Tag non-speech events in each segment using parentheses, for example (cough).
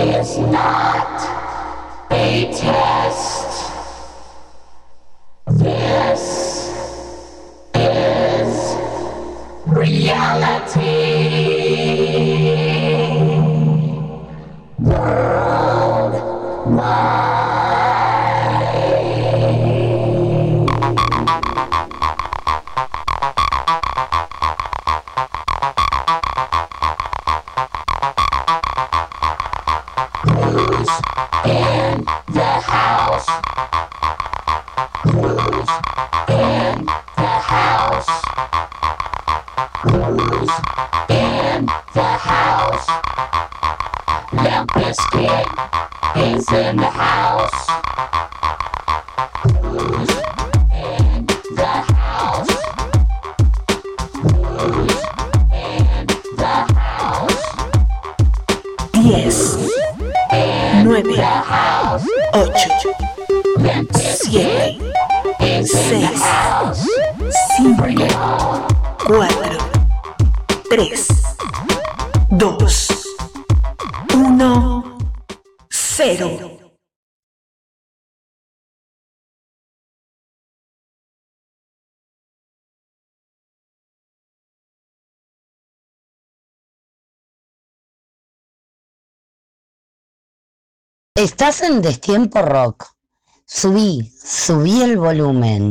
is not a test. This is reality. Estás en Destiempo Rock. Subí, subí el volumen.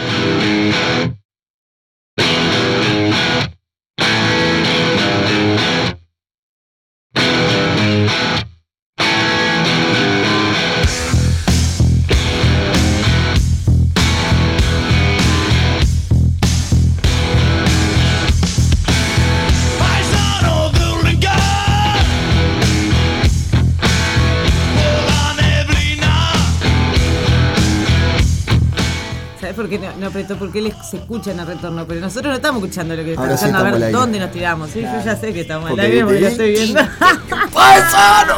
Porque no, no, pero porque él se escucha en el retorno, pero nosotros no estamos escuchando lo que está Ahora sí escuchando, a ver dónde nos tiramos. Sí, yo ya sé que estamos al aire porque lo viste, estoy viendo. (laughs) ¡Paisano!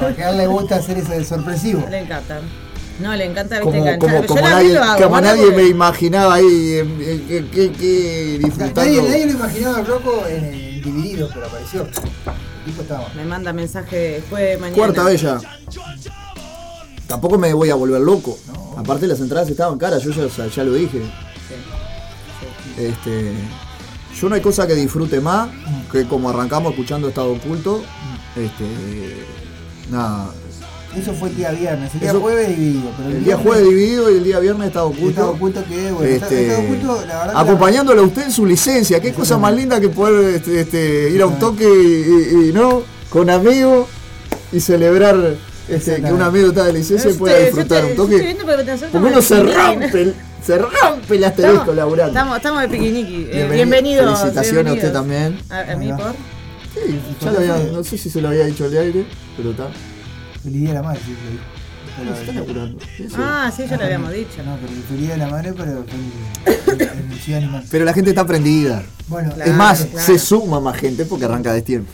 Porque a él le gusta hacer ese sorpresivo. le encanta. No, le encanta, viste, Como, enganchar. como, nadie, hago, como nadie porque- me imaginaba ahí eh, eh, que, que- que disfrutando. Nadie, nadie lo imaginaba a Rocco en el dividido, pero apareció. El tipo estaba. Me manda mensaje después mañana. Cuarta ya. Tampoco me voy a volver loco. Aparte las entradas estaban caras, yo ya, lo dije. Este, yo no hay cosa que disfrute más que como arrancamos escuchando Estado Oculto. Este, nada. Eso fue el día viernes, el día Eso- jueves dividido. Pero El día jueves dividido y el día viernes Estado Oculto. Estado oculto que, bueno, Este, Estado oculto, la verdad acompañándolo a usted en su licencia. Qué cosa más linda que poder este, este, ir a un toque y, y- y, no con amigos y celebrar este, que un amigo está de licencia y pueda disfrutar un toque. porque uno se rompe, el- se rompe el asterisco Estamos- laburando. Estamos, estamos de piquiniqui. Eh, Bienvenido. Felicitaciones a usted también. A, a mí por. Sí, ya lo había- no sé si se lo había dicho al aire, pero está. Feliz día la madre, sí, sí. Está laburando. Ah, sí, ya lo habíamos dicho. No, pero día de la madre, pero el Ciudad Animal. Pero la gente está prendida. Bueno, Claro, es más, claro. se suma más gente porque arranca de tiempo.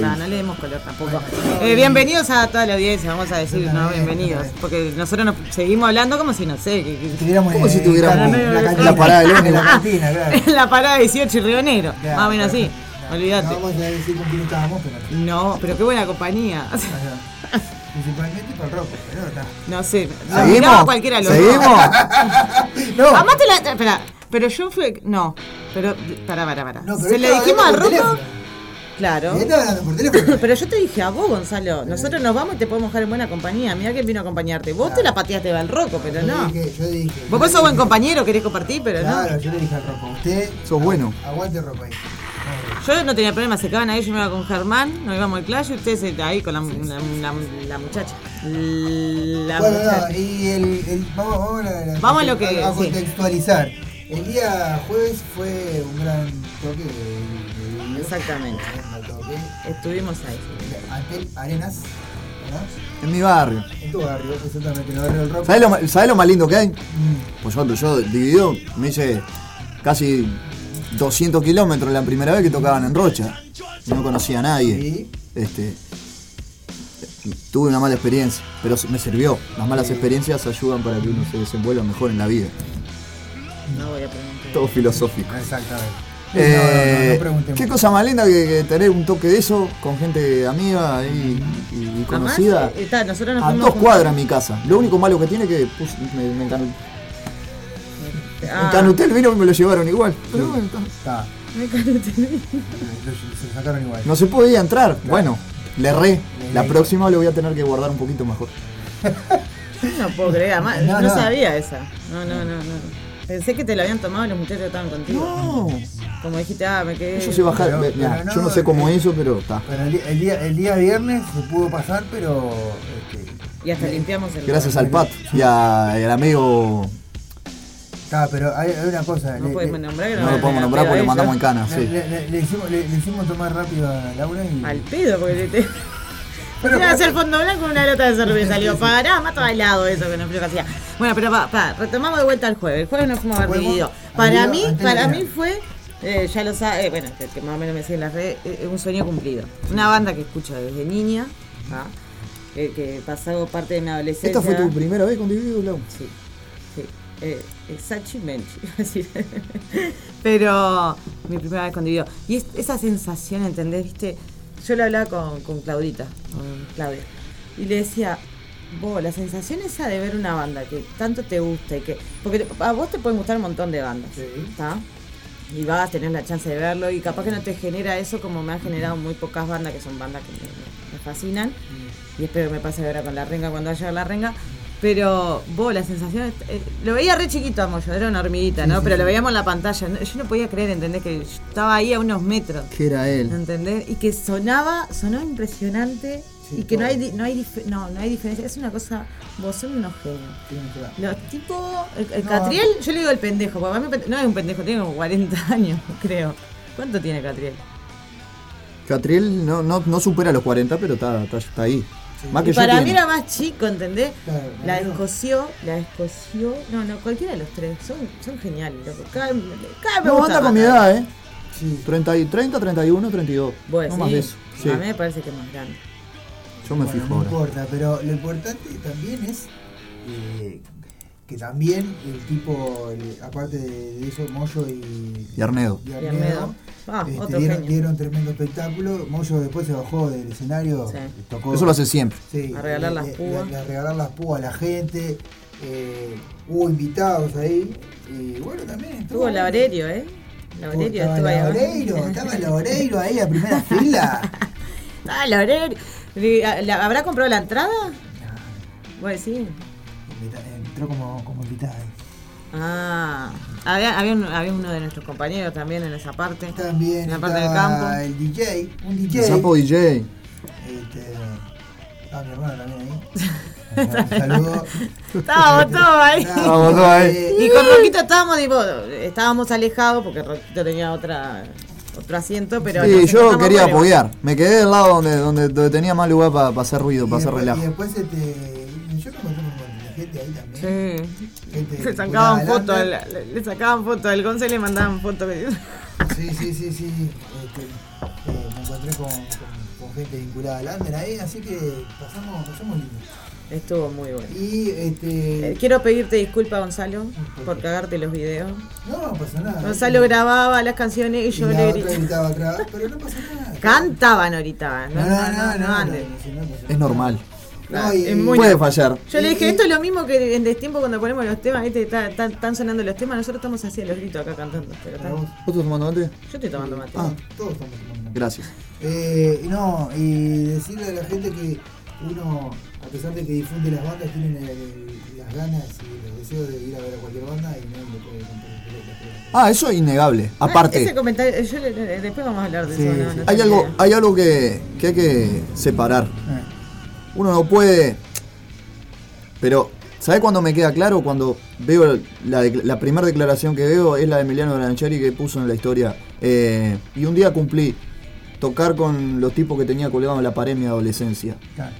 No, no le demos color tampoco. Eh, bienvenidos a toda la audiencia, vamos a decir, no, bienvenidos. Porque nosotros nos seguimos hablando como si, no sé, que, Como en- si tuviéramos en la, la cantina. parada del En la cantina, claro. (laughs) en la parada 18 y Río Negro, Claro, más o menos así. claro. Olvídate. No vamos a decir con quién estábamos, pero. No, pero qué buena compañía. (laughs) Principalmente con Rocco, pero está. No sé, miraba cualquiera dos. ¿Seguimos? (laughs) No, Además te la. Espera, pero yo fui. No, pero. Pará, pará, pará. no, pero Se le dijimos al teléfono. Claro. (laughs) Pero yo te dije a vos, Gonzalo, nosotros nos vamos y te podemos dejar en buena compañía. Mira quién vino a acompañarte. Vos te la pateaste al Rocco, pero Yo no. dije, yo dije. Vos sos buen compañero, querés compartir, pero Claro, no. yo le dije al Rocco, usted. Sos bueno. Aguante Rocco ahí. Yo no tenía problema, se quedaban ahí, yo me iba con Germán, nos íbamos al clash y ustedes ahí con la, la, la- la muchacha. La Bueno, muchacha. no, y el, el- vamos, vamos, a, la- Vamos a lo que- a, a sí. contextualizar. El día jueves fue un gran toque de, de. Exactamente. Toque. Estuvimos ahí. Antel Arenas, ¿verdad? En mi barrio. En tu barrio, exactamente, en el barrio del rock. ¿Sabés lo, sabés lo más lindo que hay? Mm, Pues yo, yo dividido, me hice casi 200 kilómetros la primera vez que tocaban en Rocha. No conocía a nadie. Este, tuve una mala experiencia, pero me sirvió. Las malas experiencias ayudan para que uno se desenvuelva mejor en la vida. No voy a preguntar. Todo filosófico. Exactamente. Eh, no, no, no qué cosa más linda que, que tener un toque de eso con gente amiga y, y- y Además, conocida. eh, está, nosotros nos A dos cuadras mi casa. Lo único malo que tiene es que puse- me, me Ah, encanuté el vino y me lo llevaron igual. Pero bueno, está. Lo- Se lo sacaron igual. no se podía entrar. Bueno, le erré. Le- La próxima lo voy a tener que guardar un poquito mejor. (laughs) No puedo creer, además, No, no, no. sabía esa. No, no, no, no. Pensé que te la habían tomado los muchachos que estaban contigo. No. Como dijiste, ah, me quedé. Yo sé bajar. Pero- me- pero mirá, no, yo no sé cómo eh, hizo, pero está. Pero el, día- el día, el día viernes se pudo pasar, pero. Este, Y hasta limpiamos el. Gracias al Pat y, a- y al amigo. Está, pero hay, hay una cosa. No le- podemos le- nombrar No lo podemos nombrar porque lo mandamos en cana. le- Sí. le- le- le hicimos, le, le hicimos tomar rápido a Laura y. Al pedo, porque le te. (laughs) Pero- Iba a hacer fondo blanco con una lata de cerveza. Le digo, pará, mato al lado eso que no frío que hacía. Bueno, pero pa, pa, retomamos de vuelta el jueves. El jueves nos fuimos a ver dividido. al Para mí, para mí fue, eh, ya lo sabe, eh, bueno, que, que más o menos me sigue en las redes, eh, un sueño cumplido. Una banda que escucho desde niña, ¿ah? que, que pasó parte de mi adolescencia. ¿Esta fue tu primera vez con Dividido, Lau? Sí, sí. Eh, eh, Sachi Menchi, iba a decir. (laughs) Pero mi primera vez con Dividido. Y es- esa sensación, ¿entendés? ¿Viste? Yo le hablaba con, con Claudita, con Claudia, y le decía, vos, la sensación esa de ver una banda que tanto te gusta y que. Porque a vos te pueden gustar un montón de bandas, Sí. ¿está? Y vas a tener la chance de verlo y capaz que no te genera eso como me han generado muy pocas bandas que son bandas que me, me fascinan y espero que me pase ahora con la renga cuando vaya a ver la renga. Pero vos, la sensación. eh, lo veía re chiquito a Moyo, era una hormiguita, ¿no? Pero lo veíamos en la pantalla. no- Yo no podía creer, ¿entendés? Que yo estaba ahí a unos metros. Que era él. ¿Entendés? Y que sonaba, sonaba impresionante. Y que no hay, no, hay no, no hay diferencia. Es una cosa. Vos son unos genios. Los tipos. El, el No. Catriel, yo le digo el pendejo. porque a mí no es un pendejo, tiene como 40 (laughs) años, creo. ¿Cuánto tiene Catriel? Catriel no, no, no supera los 40, pero está, está, está ahí. Más que Y yo para tiene. mí era más chico, ¿entendés? Claro, la claro. descoció, la descoció. No, no, cualquiera de los tres. Son, son geniales, loco. Cada, cada vez me No, gusta anda con mi edad, ¿eh? Sí. 30, y- 30, 31, 32. Vos no más de eso. Sí. A mí me parece que es más grande. Yo me Bueno, fijo no ahora. importa, pero lo importante también es eh, que también el tipo, el- aparte de eso, Moyo y, Y Arnedo. y Y Arnedo. Ah, este, otro dieron, genio. dieron tremendo espectáculo. Moyo después se bajó del escenario, Sí. tocó. Eso lo hace siempre. Sí, A regalar las le- púas. a regalar las púas a la gente. eh, hubo invitados ahí. Y bueno, también estuvo. Estuvo Laurerio, ¿eh? Laurerio estaba estuvo ahí. abajo. Laureiro, estaba Laureiro ahí a primera (laughs) fila. Ah, Laurerio. Le- ¿la- ¿Habrá comprado la entrada? Bueno, sí. Entró como, como invitada ahí. Ah, había, había, un- había uno de nuestros compañeros también en esa parte. También En la parte del estaba campo. el DJ, un El DJ. Sapo DJ. Este, estaba mi hermano también ahí. (laughs) Un saludo. Estábamos todos ahí. Estábamos todos ahí. Eh, Y con Roquito estábamos, tipo, estábamos alejados porque Roquito tenía otra otro asiento, pero. Sí, yo encontramos quería apoyar. Me quedé del lado donde, donde, donde tenía más lugar para hacer ruido, para hacer relajo. Y después este, Sí. Gente sacaban fotos, le, le sacaban fotos al Gonce y le mandaban fotos. Sí, sí, sí, sí. Este, eh, me encontré con, con, con gente vinculada al under ahí, así que pasamos, pasamos lindo. Estuvo muy bueno. Y este. Eh, Quiero pedirte disculpas, Gonzalo, por cagarte los videos. No, no pasa nada. Gonzalo grababa las canciones y Y yo la le otra gritaba. gritaba atrás, pero no pasa nada. Cantaban ahorita. No, no, no, no, no, andes. no, no, no, no, Es normal. No, y- Muy Puede fallar. Yo le dije, Y- esto es lo mismo que en destiempo cuando ponemos los temas, está- Están sonando los temas, nosotros estamos así a los gritos acá cantando. Pero vos. ¿Vos estás tomando mate? Yo estoy tomando mate. Ah. Todos estamos tomando. Gracias. Eh, y no, y decirle a la gente que uno, a pesar de que difunde las bandas, tiene el- el- las ganas y el deseo de ir a ver a cualquier banda y no le puede comprar Ah, eso es innegable. Ah, Ese Aparte, comentario, yo le- le- después vamos a hablar de Sí, eso. no, sí. no hay algo, hay algo que, que hay que separar. Eh, Uno no puede. Pero, ¿sabes cuándo me queda claro? Cuando veo la, primera declaración que veo es la de Emiliano Grancheri que puso en la historia. eh, y un día cumplí tocar con los tipos que tenía colgados en la pared en mi adolescencia. claro.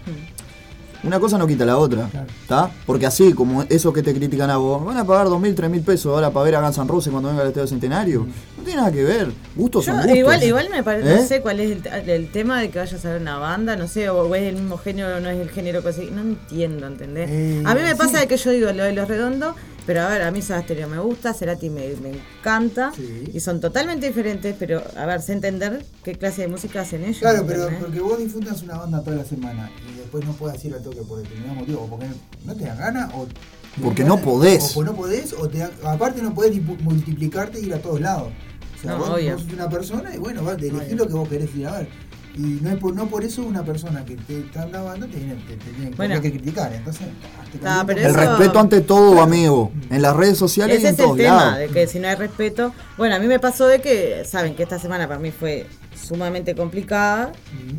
Una cosa no quita la otra, Claro. ¿está? Porque así, como esos que te critican a vos, van a pagar dos mil, tres mil pesos ahora para ver a Guns N' Roses cuando venga el Estadio Centenario. No tiene nada que ver. Gustos Yo son gustos. igual, igual me parece, ¿Eh? no sé cuál es el, el tema de que vayas a ver una banda, no sé, o, o es el mismo género o no es el género que seguís. No entiendo, ¿entendés? Eh, a mí me pasa sí. de que yo digo lo de los redondos, pero a ver, a mí Soda Stereo me gusta, Cerati me, me encanta, Sí. y son totalmente diferentes, pero a ver, sé entender qué clase de música hacen ellos. Claro, pero ¿entendés? porque vos disfrutas una banda toda la semana y después no puedes ir al toque por determinado motivo, o porque no te dan ganas, o. Porque no podés. O porque no podés, o te dan- aparte no podés dipu- multiplicarte e ir a todos lados. O sea, No, vos, obvio. vos sos una persona y bueno, vas, elegís Obvio. lo que vos querés ir a ver. Y no, es por, no por eso una persona que te está grabando te tiene, te, te tiene por Bueno. qué que criticar. Entonces, Ah, pero El eso- respeto ante todo, amigo. En las redes sociales Ese y en es el todos tema, lados. de que si no hay respeto. Bueno, a mí me pasó de que, saben que esta semana para mí fue sumamente complicada.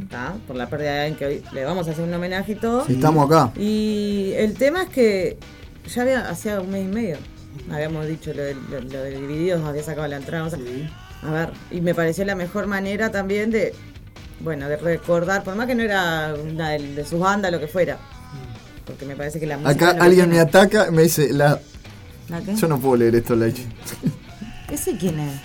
¿tá? por la pérdida de alguien que hoy le vamos a hacer un homenaje y todo. Si estamos acá. Y el tema es que ya había, hacía un mes y medio, habíamos dicho lo de, lo, lo de Divididos, había sacado la entrada. o sea, Sí. A ver, y me pareció la mejor manera también de, bueno, de recordar, por más que no era una de, de sus bandas, lo que fuera. Porque me parece que la música. Acá alguien me ataca me dice, la... ¿La qué? yo no puedo leer esto, Leche. (laughs) ¿Ese quién es?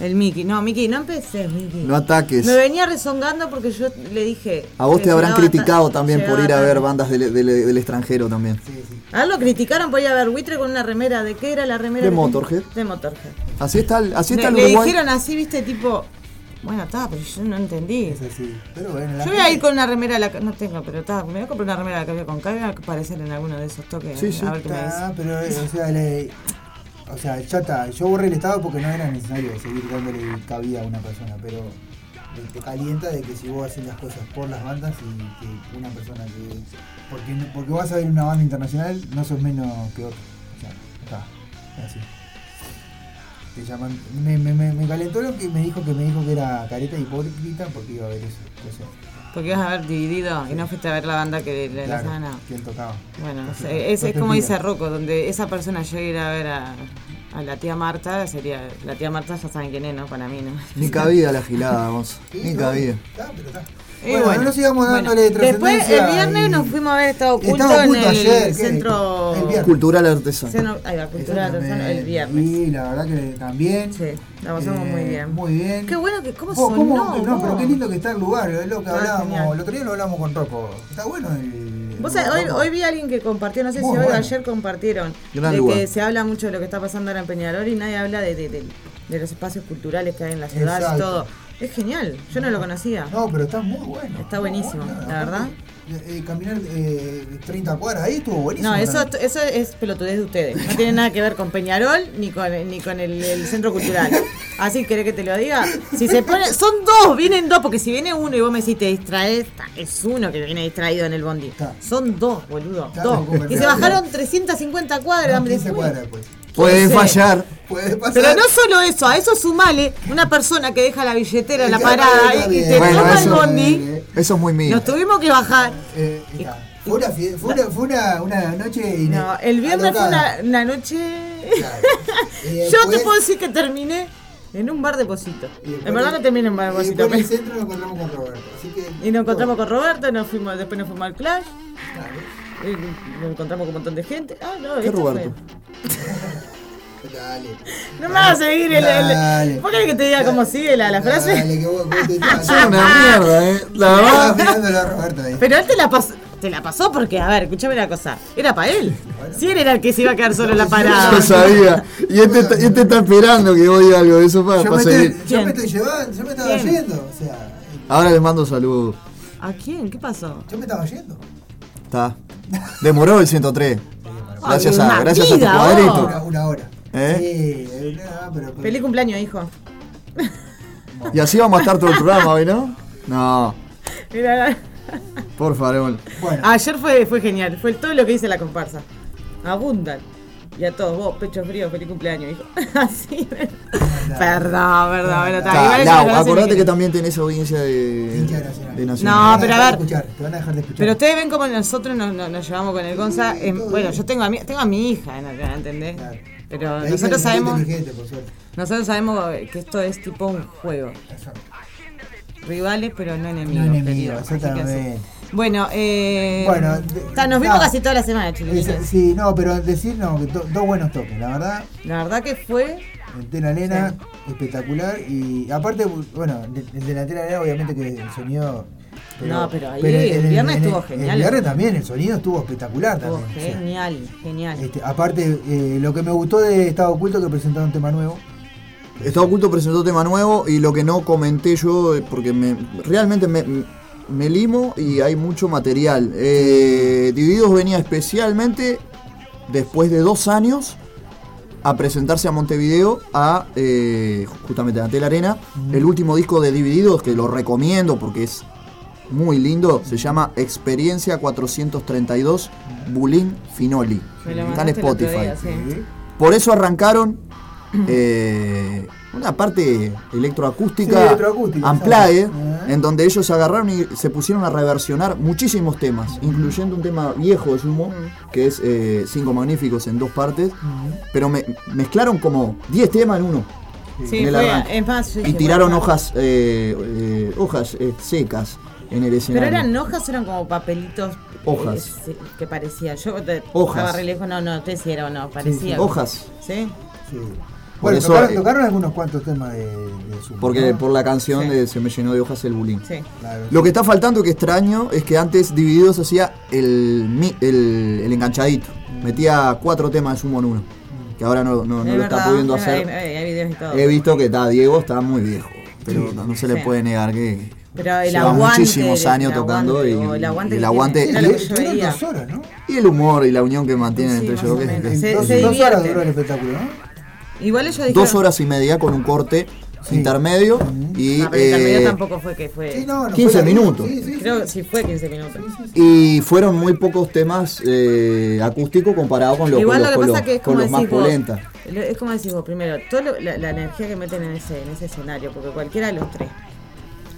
El Mickey. No, Mickey, no empecé, Mickey. No ataques. Me venía rezongando porque yo le dije. A vos te habrán criticado ta- también por ir a ver bandas del, del- del extranjero también. Sí, sí. A él lo criticaron por ir a ver buitre con una remera. ¿De qué era la remera? De que- Motorhead. De Motorhead. Así está, el- así está Le, el le Uruguay. dijeron así, viste, tipo. Bueno, está, pero yo no entendí. Es así. Pero bueno, la Yo voy a ir con una remera a la No tengo, pero está. Me voy a comprar una remera a la que voy con Voy a aparecer en alguno de esos toques. Sí, sí. A ver qué me dice. Está, pero eh, o sea, le- o sea, ya está. Yo borré el estado porque no era necesario seguir dándole cabida a una persona, pero te- calienta de que si vos haces las cosas por las bandas y que una persona que porque porque vas a ver una banda internacional no sos menos que otro. O sea, está, es así. Te llaman, me, me, me, me calentó lo que me dijo que me dijo que era careta hipócrita porque iba a ver eso. Entonces, Porque ibas a ver dividido y no fuiste a ver la banda que le, claro, la ganado. ¿quién tocaba? Bueno, no Entonces, sé, es, no es te como dice Rocco, donde esa persona llega a ir a ver a, a la tía Marta, sería. La tía Marta ya saben quién es, ¿no? Para mí, ¿no? Ni cabida la gilada, vos. Sí, Ni no, cabida. Está, pero está. Y Bueno, no sigamos dándole Después, el viernes y- nos fuimos a ver Estado Oculto en el ayer, centro. El. Cultural artesano. Ahí va, Cultural Artesano, el viernes. Y la verdad que también. Sí, la pasamos muy bien. Muy bien. Qué bueno que, ¿cómo Vos, sonó? ¿cómo- no, pero qué lindo que está el lugar, es lo que Ah, hablábamos, genial. el otro día lo hablamos con Rocco. Está bueno el. Vos sabés, hoy, hoy vi a alguien que compartió, no sé si hoy o bueno. ayer compartieron, Gran de lugar. que se habla mucho de lo que está pasando ahora en Peñarol y nadie habla de, de- de- de los espacios culturales que hay en la ciudad y Exacto. todo. Es genial, yo no lo conocía. No, pero está muy bueno. Está buenísimo, la verdad. Eh, eh, caminar eh, 30 cuadras ahí estuvo buenísimo. No, eso, eso es pelotudez de ustedes. No tiene nada que ver con Peñarol ni con, ni con el, el centro cultural. Así querés que te lo diga. Si se pone, son dos, vienen dos, porque si viene uno y vos me decís te distraes, es uno que viene distraído en el bondi. Está. Son dos, boludo. Está, dos. no Y se bajaron 350 cuadras. No, me 15 fui. cuadras después. Puede fallar. Puede pasar. Pero no solo eso, a eso sumale una persona que deja la billetera en la parada y te Bueno, toma el bondi. Eso es muy mío. Nos tuvimos que bajar. Eh. Fue una, fue una, fue una, una noche. No, el viernes fue alocada. una, una noche. Claro. Y (laughs) Yo después- te puedo decir que terminé en un bar de Posito. después- En verdad no terminé en un bar de Posito. después en el centro nos encontramos con Roberto. Así que, Y nos encontramos con Roberto, nos fuimos, después nos fuimos al Clash, Claro. Nos encontramos con un montón de gente. Ah, no, ¿Qué Roberto? (laughs) Dale. No me vas a seguir el. Dale. el ¿Por qué que te diga cómo sigue la, la frase? Dale, que vos, (laughs) vos te Es una mierda, eh. La Estaba verdad. mirándolo a Roberto ahí. Pero él te la pasó. Te la pasó porque, a ver, escúchame una cosa. Era para él. Si él era el que se iba a quedar solo en la parada. Yo sabía. Y este, está- y este está esperando que vos digas algo de eso para, Yo para me, seguir. estoy, yo me estoy llevando, yo me estaba ¿Quién? yendo. O sea, Ahora les mando saludos. ¿A quién? ¿Qué pasó? yo me estaba yendo. Está. Demoró el 103. Gracias a, gracias a tu cuadrito. vos. Una, una hora. ¿Eh? Sí, eh, no, pero, pero- Feliz cumpleaños, hijo. Y así vamos a estar todo el programa hoy, ¿no? No, Mira, por favor. Bueno, ayer fue, fue genial. Fue todo lo que dice la comparsa. Abundan. Y a todos, vos, pecho frío, feliz cumpleaños, hijo. (laughs) Así. Perdón, perdón, bueno, está. Lau, acordate que también tenés audiencia de, de Nacional. No, pero a ver. escuchar, te van a dejar de escuchar. Pero ustedes ven cómo nosotros nos, nos- nos llevamos con el Gonza. en- bueno, yo tengo a mi, tengo a mi hija, ¿no? ¿entendés? Claro. Pero nosotros sabemos, nosotros sabemos que esto es tipo un juego. Exacto. Rivales, pero no enemigos. No sí. exactamente. Bueno, eh, Bueno, ta, nos vimos casi toda la semana, Es- chiquilines. Sí, no, pero decir no, que to- dos buenos toques, la verdad. La verdad que fue El la arena, espectacular. Y aparte, bueno, el de la antena arena, obviamente que el sonido. No, pero ahí el viernes estuvo genial. El viernes también, el sonido estuvo espectacular estuvo también. o sea, genial, genial. este, aparte, eh, lo que me gustó de Estado Oculto que presentaron un tema nuevo. Estado Oculto presentó tema nuevo y lo que no comenté yo, eh, porque me, realmente me, me limo y hay mucho material. Eh, Divididos venía especialmente después de dos años a presentarse a Montevideo a eh, justamente a Tela Arena. El último disco de Divididos, que lo recomiendo porque es muy lindo, se llama Experiencia 432 Bulín Finoli. Está en Spotify. día, sí. Por eso arrancaron eh, una parte electroacústica, Sí, electroacústica, exacto. Ajá. en donde ellos agarraron y se pusieron a reversionar muchísimos temas, incluyendo un tema viejo de Sumo, que es eh, Cinco Magníficos en dos partes, pero me- mezclaron como 10 temas en uno. Sí, en el fue, arranque. es más, yo Y tiraron hojas, eh, eh, hojas eh, secas en el Pero escenario. eran hojas, eran como papelitos. Hojas. eh, sí, que parecía. Yo te, Hojas. estaba re lejos, no, no, te o no, parecía. Hojas. ¿Sí? Sí. Por Bueno, eso, tocaron, eh, tocaron algunos cuantos temas de, de Sumo, Porque ¿no? por la canción Sí. de Se me llenó de hojas el. Sí. Claro, Lo que está faltando, que extraño, es que antes Divididos hacía el, mi- el, el enganchadito. Metía cuatro temas de sumo en uno. Que ahora no, no- no Es lo está pudiendo hacer. Hay, hay videos y todo. He visto que está, Diego está muy viejo. Pero no se le puede negar que Pero el lleva aguante. muchísimos el años tocando aguante, y, el aguante. y aguante tiene, y, dos horas, ¿no? y el humor y la unión que mantienen Sí, entre ellos. o que- menos. que- Se- dos, se dos horas duró el espectáculo, ¿no? Igual ellos dijeron. Dos horas y media con un corte Sí. intermedio y Ah, pero el intermedio eh, tampoco fue que fue. Sí, no, no 15 fue minutos. Sí. Creo que sí fue 15 minutos. Y fueron muy pocos temas eh, acústicos comparados con, los Igual con lo los, que pasa los- que es con como los más polentas. lo- Es como decís vos, primero, toda la, la energía que meten en ese, en ese escenario, porque cualquiera de los tres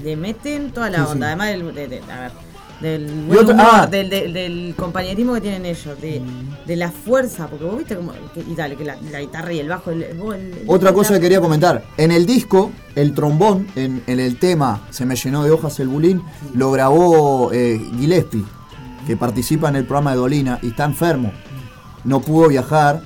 le meten toda la Sí, onda. sí. Además, del- de, de- a ver, del buen humor, ah. del, del- del compañerismo que tienen ellos, de, de la fuerza, porque vos viste como, que- y dale, que la, la guitarra y el bajo, el, vos el- Otra cosa que quería comentar. En el disco, el trombón, en, en el tema Se me llenó de hojas el bulín, lo grabó eh, Gillespie, que participa en el programa de Dolina y está enfermo. No pudo viajar,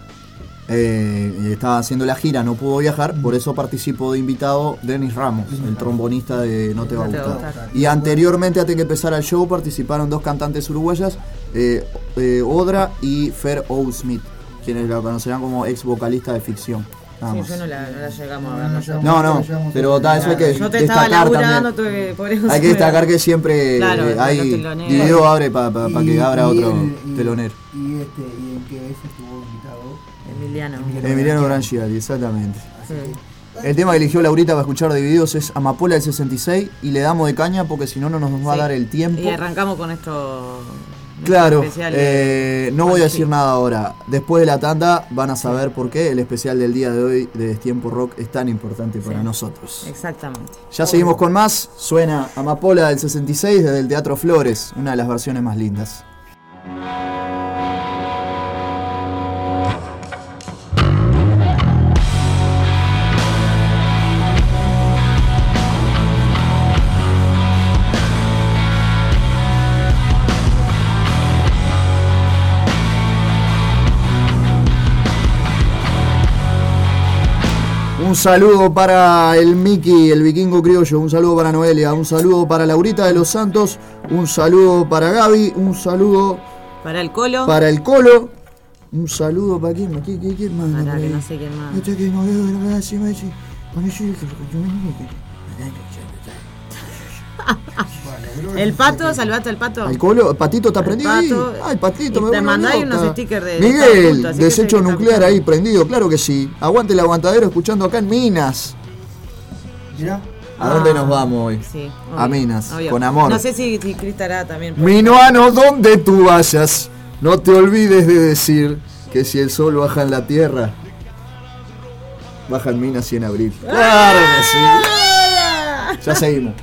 eh, estaba haciendo la gira, no pudo viajar, por eso participó de invitado Dennis Ramos, el trombonista de No Te Va a Gustar. Y anteriormente, antes de que empezara el show, participaron dos cantantes uruguayas, eh, eh, Odra y Fer O. Smith, quienes la conocerán como ex vocalista de ficción. Sí, yo no la, no la llegamos a ver. No, no no sé. llegamos. No, no, Llevamos pero el- ta, eso hay que Yo te estaba destacar laburando, también. tuve que, por eso Hay que destacar que siempre Claro, eh, hay dividido abre para que Y- abra y otro telonero. Y este, y en que ese estuvo invitado. Emiliano. Emiliano exactamente. El tema que eligió Laurita para escuchar Divididos es Amapola del 66 y le damos de caña porque si no, no nos va a dar el tiempo. Y arrancamos con esto. Claro, eh, no voy a decir nada ahora. Después de la tanda van a saber por qué el especial del día de hoy de Destiempo Rock es tan importante para Sí. nosotros. Exactamente. Ya seguimos con más. Suena Amapola del 66 desde el Teatro Flores, una de las versiones más lindas. Un saludo para el Miki, el vikingo criollo, un saludo para Noelia, un saludo para Laurita de los Santos, un saludo para Gaby, un saludo Para el colo. para el Colo, un saludo para quién, quién, quién, quién más. Que no sé quién más. El pato, salvaste al pato. Al Colo, Patito está prendido ahí. Pato. Ay, Patito, Y me te mandáis unos stickers de- Miguel, desecho nuclear ahí prendido, claro que sí. Aguante el aguantadero escuchando acá en Minas. Mirá, ¿A dónde Ah, nos vamos hoy? Sí. A Minas, obvio. con amor. No sé si, si Cris estará también. Minuano, donde tú vayas, no te olvides de decir que si el sol baja en la tierra, baja en Minas y en abril. Claro que sí. Ya seguimos.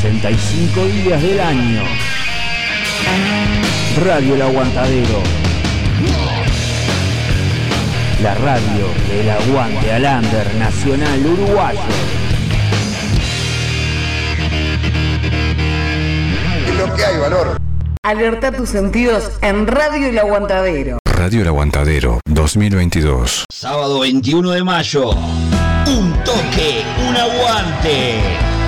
365 días del año. Radio El Aguantadero. La radio del aguante al under nacional uruguayo. lo que hay valor. Alerta tus sentidos en Radio El Aguantadero. Radio El Aguantadero 2022. Sábado 21 de mayo. Un toque, un aguante.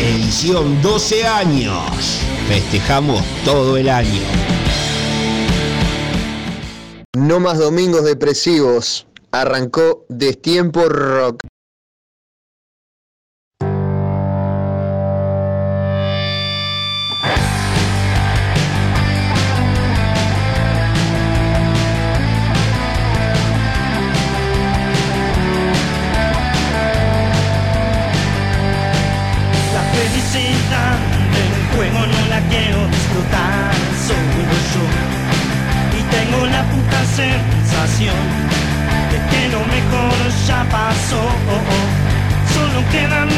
Edición 12 años. Festejamos todo el año. No más domingos depresivos. Arrancó Destiempo Rock. Ya pasó Solo queda mirar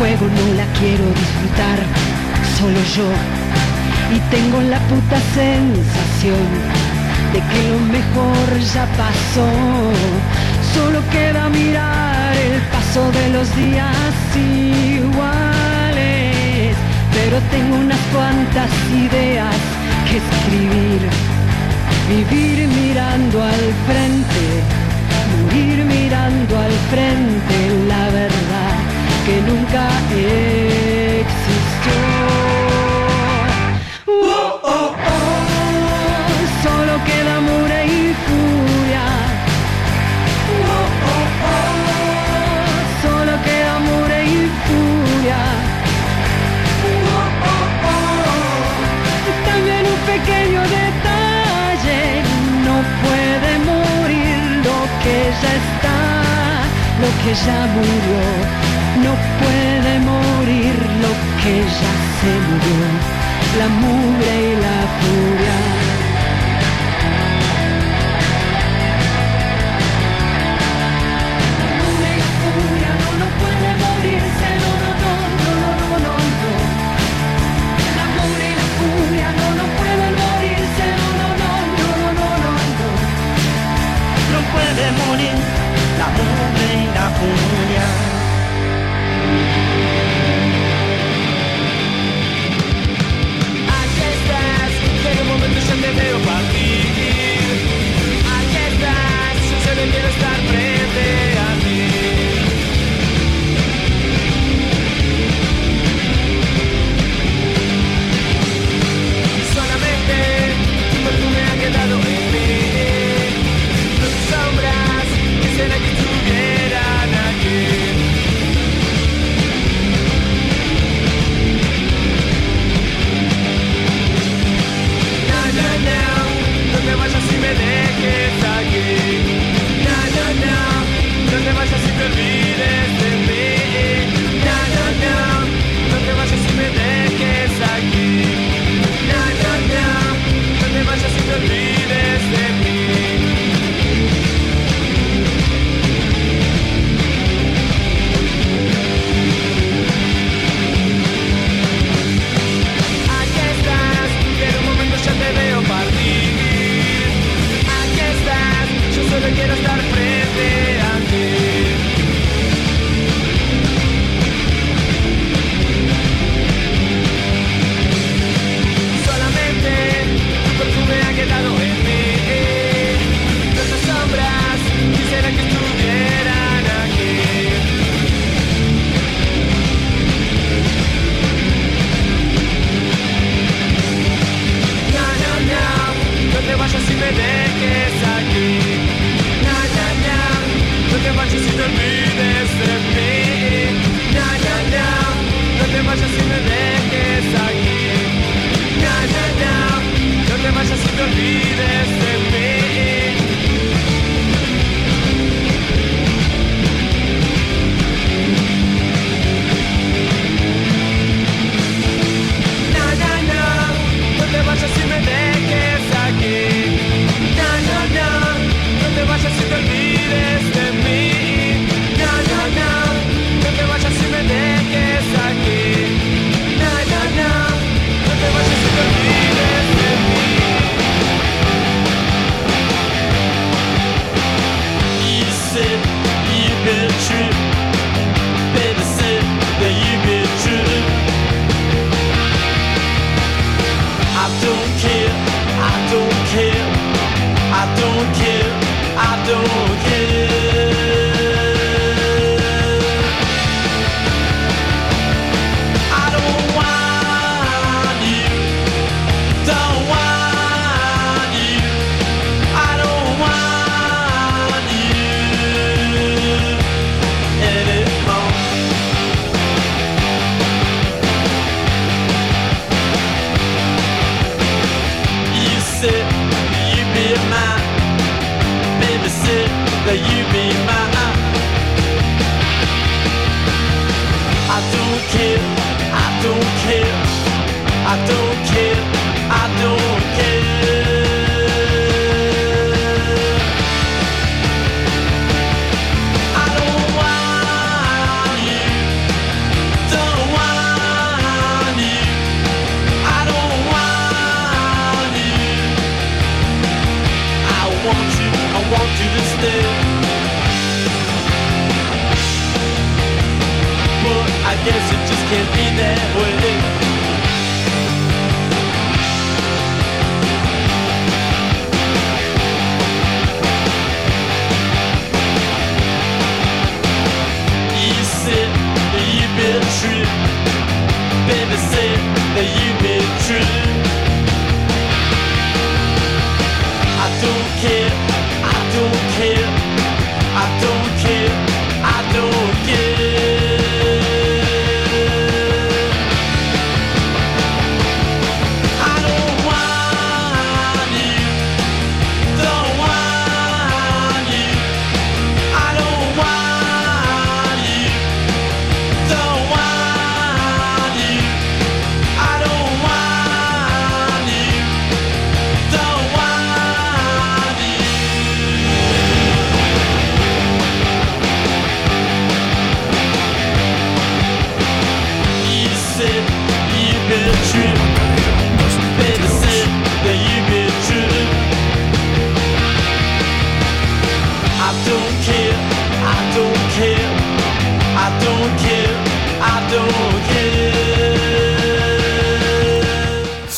juego no la quiero disfrutar, solo yo. Y tengo la puta sensación de que lo mejor ya pasó. Solo queda mirar el paso de los días iguales. Pero tengo unas cuantas ideas que escribir. Vivir mirando al frente morir mirando al frente que nunca existió.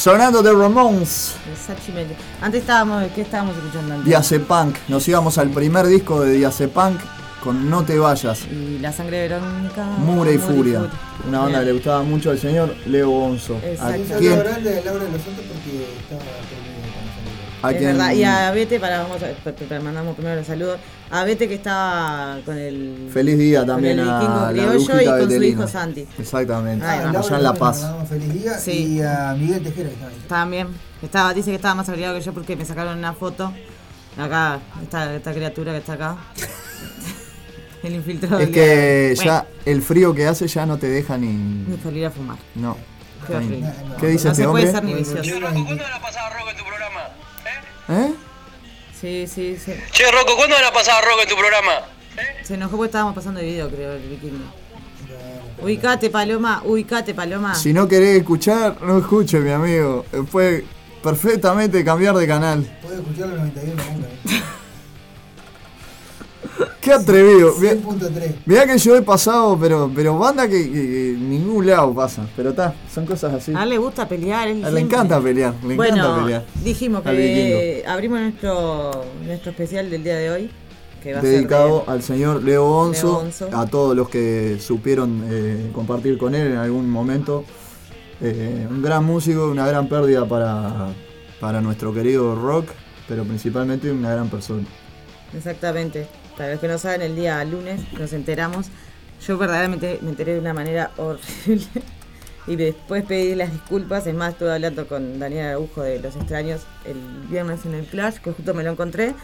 Sonando de Ramones, Exactamente. Antes estábamos, ¿qué estábamos escuchando antes? Diazepunk. Nos íbamos al primer disco de Diazepunk con No te vayas. Y la sangre de Verónica. Mura y Furia. Una banda que Bien. le gustaba mucho al señor Leo Bonzo. A Exacto. Un quien, saludo grande de Laura de los Santos porque estaba a es quien- verdad. Y a Bete, para, vamos a, pa- pa- mandamos primero los saludos. A Bete que estaba con el. Feliz día con también el a criollo y con su hijo Santi. Exactamente. Ay, Ah, Allá en La Paz. Feliz día Sí. y a Miguel Tejera que estaba ahí. También. Estaba, dice que estaba más abrigado que yo porque me sacaron una foto. Acá, esta, esta criatura que está acá. (laughs) el infiltrado. Es que día. ya el frío que hace ya no te deja ni. Ni salir a fumar. No. Qué horrible. ¿Qué dice no este se hombre? puede ser ni vicioso. ¿Eh? Sí, sí, sí. Che, Rocco, ¿cuándo van a pasar a Rocco en tu programa? Se enojó porque estábamos pasando el video, creo, el vikingo. Ubicate, Paloma, ubicate, Paloma. Si no querés escuchar, no escuche, mi amigo. Eh, Puede perfectamente cambiar de canal. Puede escuchar los 91 nunca. ¿eh? (laughs) Qué atrevido. Mirá- 100.3. Mirá que yo he pasado, pero, pero banda que, que- que en ningún lado pasa. Pero está, son cosas así. A él le gusta pelear. él A él le encanta pelear, le bueno, encanta pelear. dijimos que abrimos nuestro, nuestro especial del día de hoy. Que va a Dedicado ser de- al señor Leo Bonzo. a todos los que supieron eh, compartir con él en algún momento. Eh, un gran músico, una gran pérdida para, para nuestro querido rock, pero principalmente una gran persona. Exactamente. Para los que no saben, el día lunes nos enteramos. Yo verdaderamente me enteré de una manera horrible. (laughs) y después pedí las disculpas. Es más, estuve hablando con Daniel Araujo de Los Extraños el viernes en el Clash, que justo me lo encontré.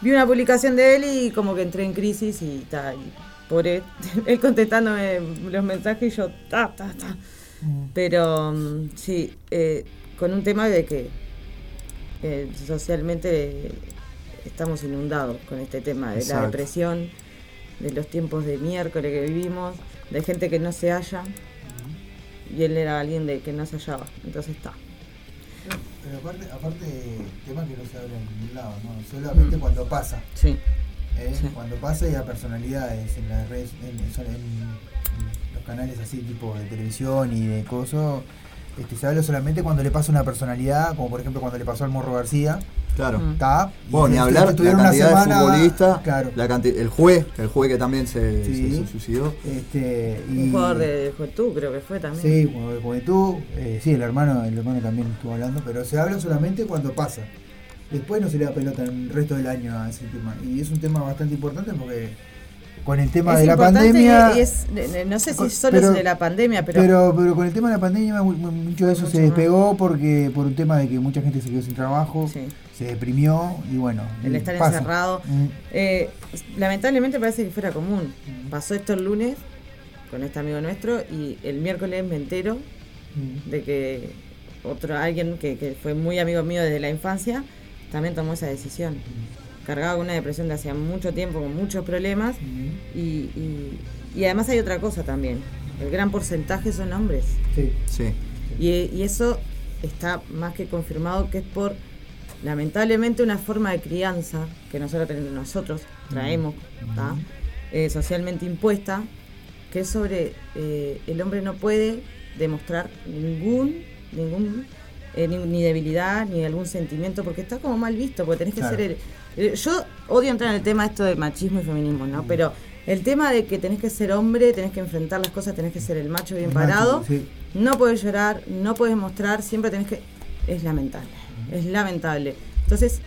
Vi una publicación de él y como que entré en crisis y ta, y pobre, (laughs) él contestándome los mensajes y yo, ta, ta, ta. Pero mm, sí, eh, con un tema de que eh, socialmente estamos inundados con este tema de la depresión, de los tiempos de miércoles que vivimos, de gente que no se halla. Y él era alguien de que no se hallaba. Entonces está. Pero aparte, aparte tema que no se habla en ningún lado, ¿no? Solamente Mm. cuando pasa. Sí. ¿eh? Sí. Cuando pasa y a personalidades en las redes, en, en- en- en los canales así tipo de televisión y de cosas, este, se habla solamente cuando le pasa a una personalidad, como por ejemplo cuando le pasó al Morro García. Claro. Está. y Bueno, ni este, hablar la tuvieron una cantidad de semana- futbolistas, Claro. la el juez, el juez que también se, Sí. se- se suicidó. Este, y, Un jugador de Juventud creo que fue también. Sí, como de juventud. eh, sí, el hermano, el hermano también estuvo hablando, pero se habla solamente cuando pasa. Después no se le da pelota el resto del año a ese tema. Y es un tema bastante importante porque con el tema Es de la pandemia. es- no sé si solo pero- es de la pandemia, pero, pero, pero con el tema de la pandemia mu- mu- mucho de eso Mucho se más. despegó porque por un tema de que mucha gente se quedó sin trabajo, se deprimió y bueno. el estar pasa. encerrado. Mm. eh, lamentablemente parece que fuera común. Pasó esto el lunes con este amigo nuestro y el miércoles me entero Mm. de que otro alguien que, que fue muy amigo mío desde la infancia también tomó esa decisión. Cargaba con una depresión de hacía mucho tiempo, con muchos problemas. Y, y- y además hay otra cosa también. El gran porcentaje son hombres. Sí. Sí. Y, y eso está más que confirmado que es por, lamentablemente, una forma de crianza que nosotros, nosotros traemos. Eh, socialmente impuesta, que es sobre eh, el hombre no puede demostrar ningún, ningún eh, ni, ni debilidad, ni algún sentimiento, porque está como mal visto, porque tenés que Claro. ser el- Yo odio entrar en el tema esto del machismo y feminismo, ¿no? Pero el tema de que tenés que ser hombre, tenés que enfrentar las cosas, tenés que ser el macho bien parado, sí. no puedes llorar, no puedes mostrar, siempre tenés que... Es lamentable, es lamentable. Entonces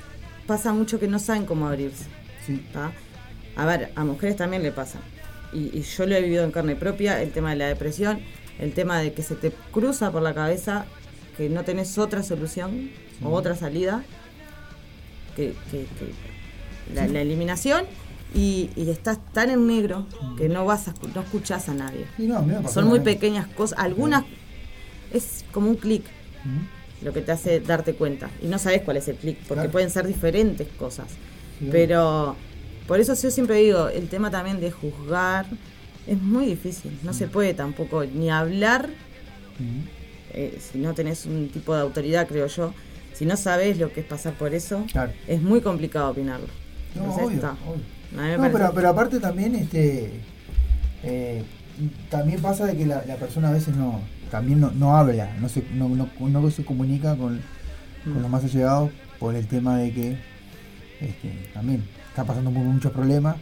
pasa mucho que no saben cómo abrirse. Sí. A ver, a mujeres también le pasa. Y, y yo lo he vivido en carne propia, el tema de la depresión, el tema de que se te cruza por la cabeza que no tenés otra solución o otra salida que, que- que la, la eliminación y, y estás tan en negro que no vas a, no escuchás a nadie. No, Son muy pequeñas cosas, algunas es como un clic lo que te hace darte cuenta y no sabes cuál es el clic porque Claro. pueden ser diferentes cosas. Sí, Pero por eso yo siempre digo, el tema también de juzgar es muy difícil, no se puede tampoco ni hablar eh, si no tenés un tipo de autoridad, creo yo, si no sabes lo que es pasar por eso, Claro. es muy complicado opinarlo. No, Entonces, obvio, está. obvio. No, pero, pero aparte también este eh, también pasa de que la, la persona a veces no también no, no habla, no se, no, no, no se comunica con, con Mm. los más allegados por el tema de que este, también está pasando por muchos problemas,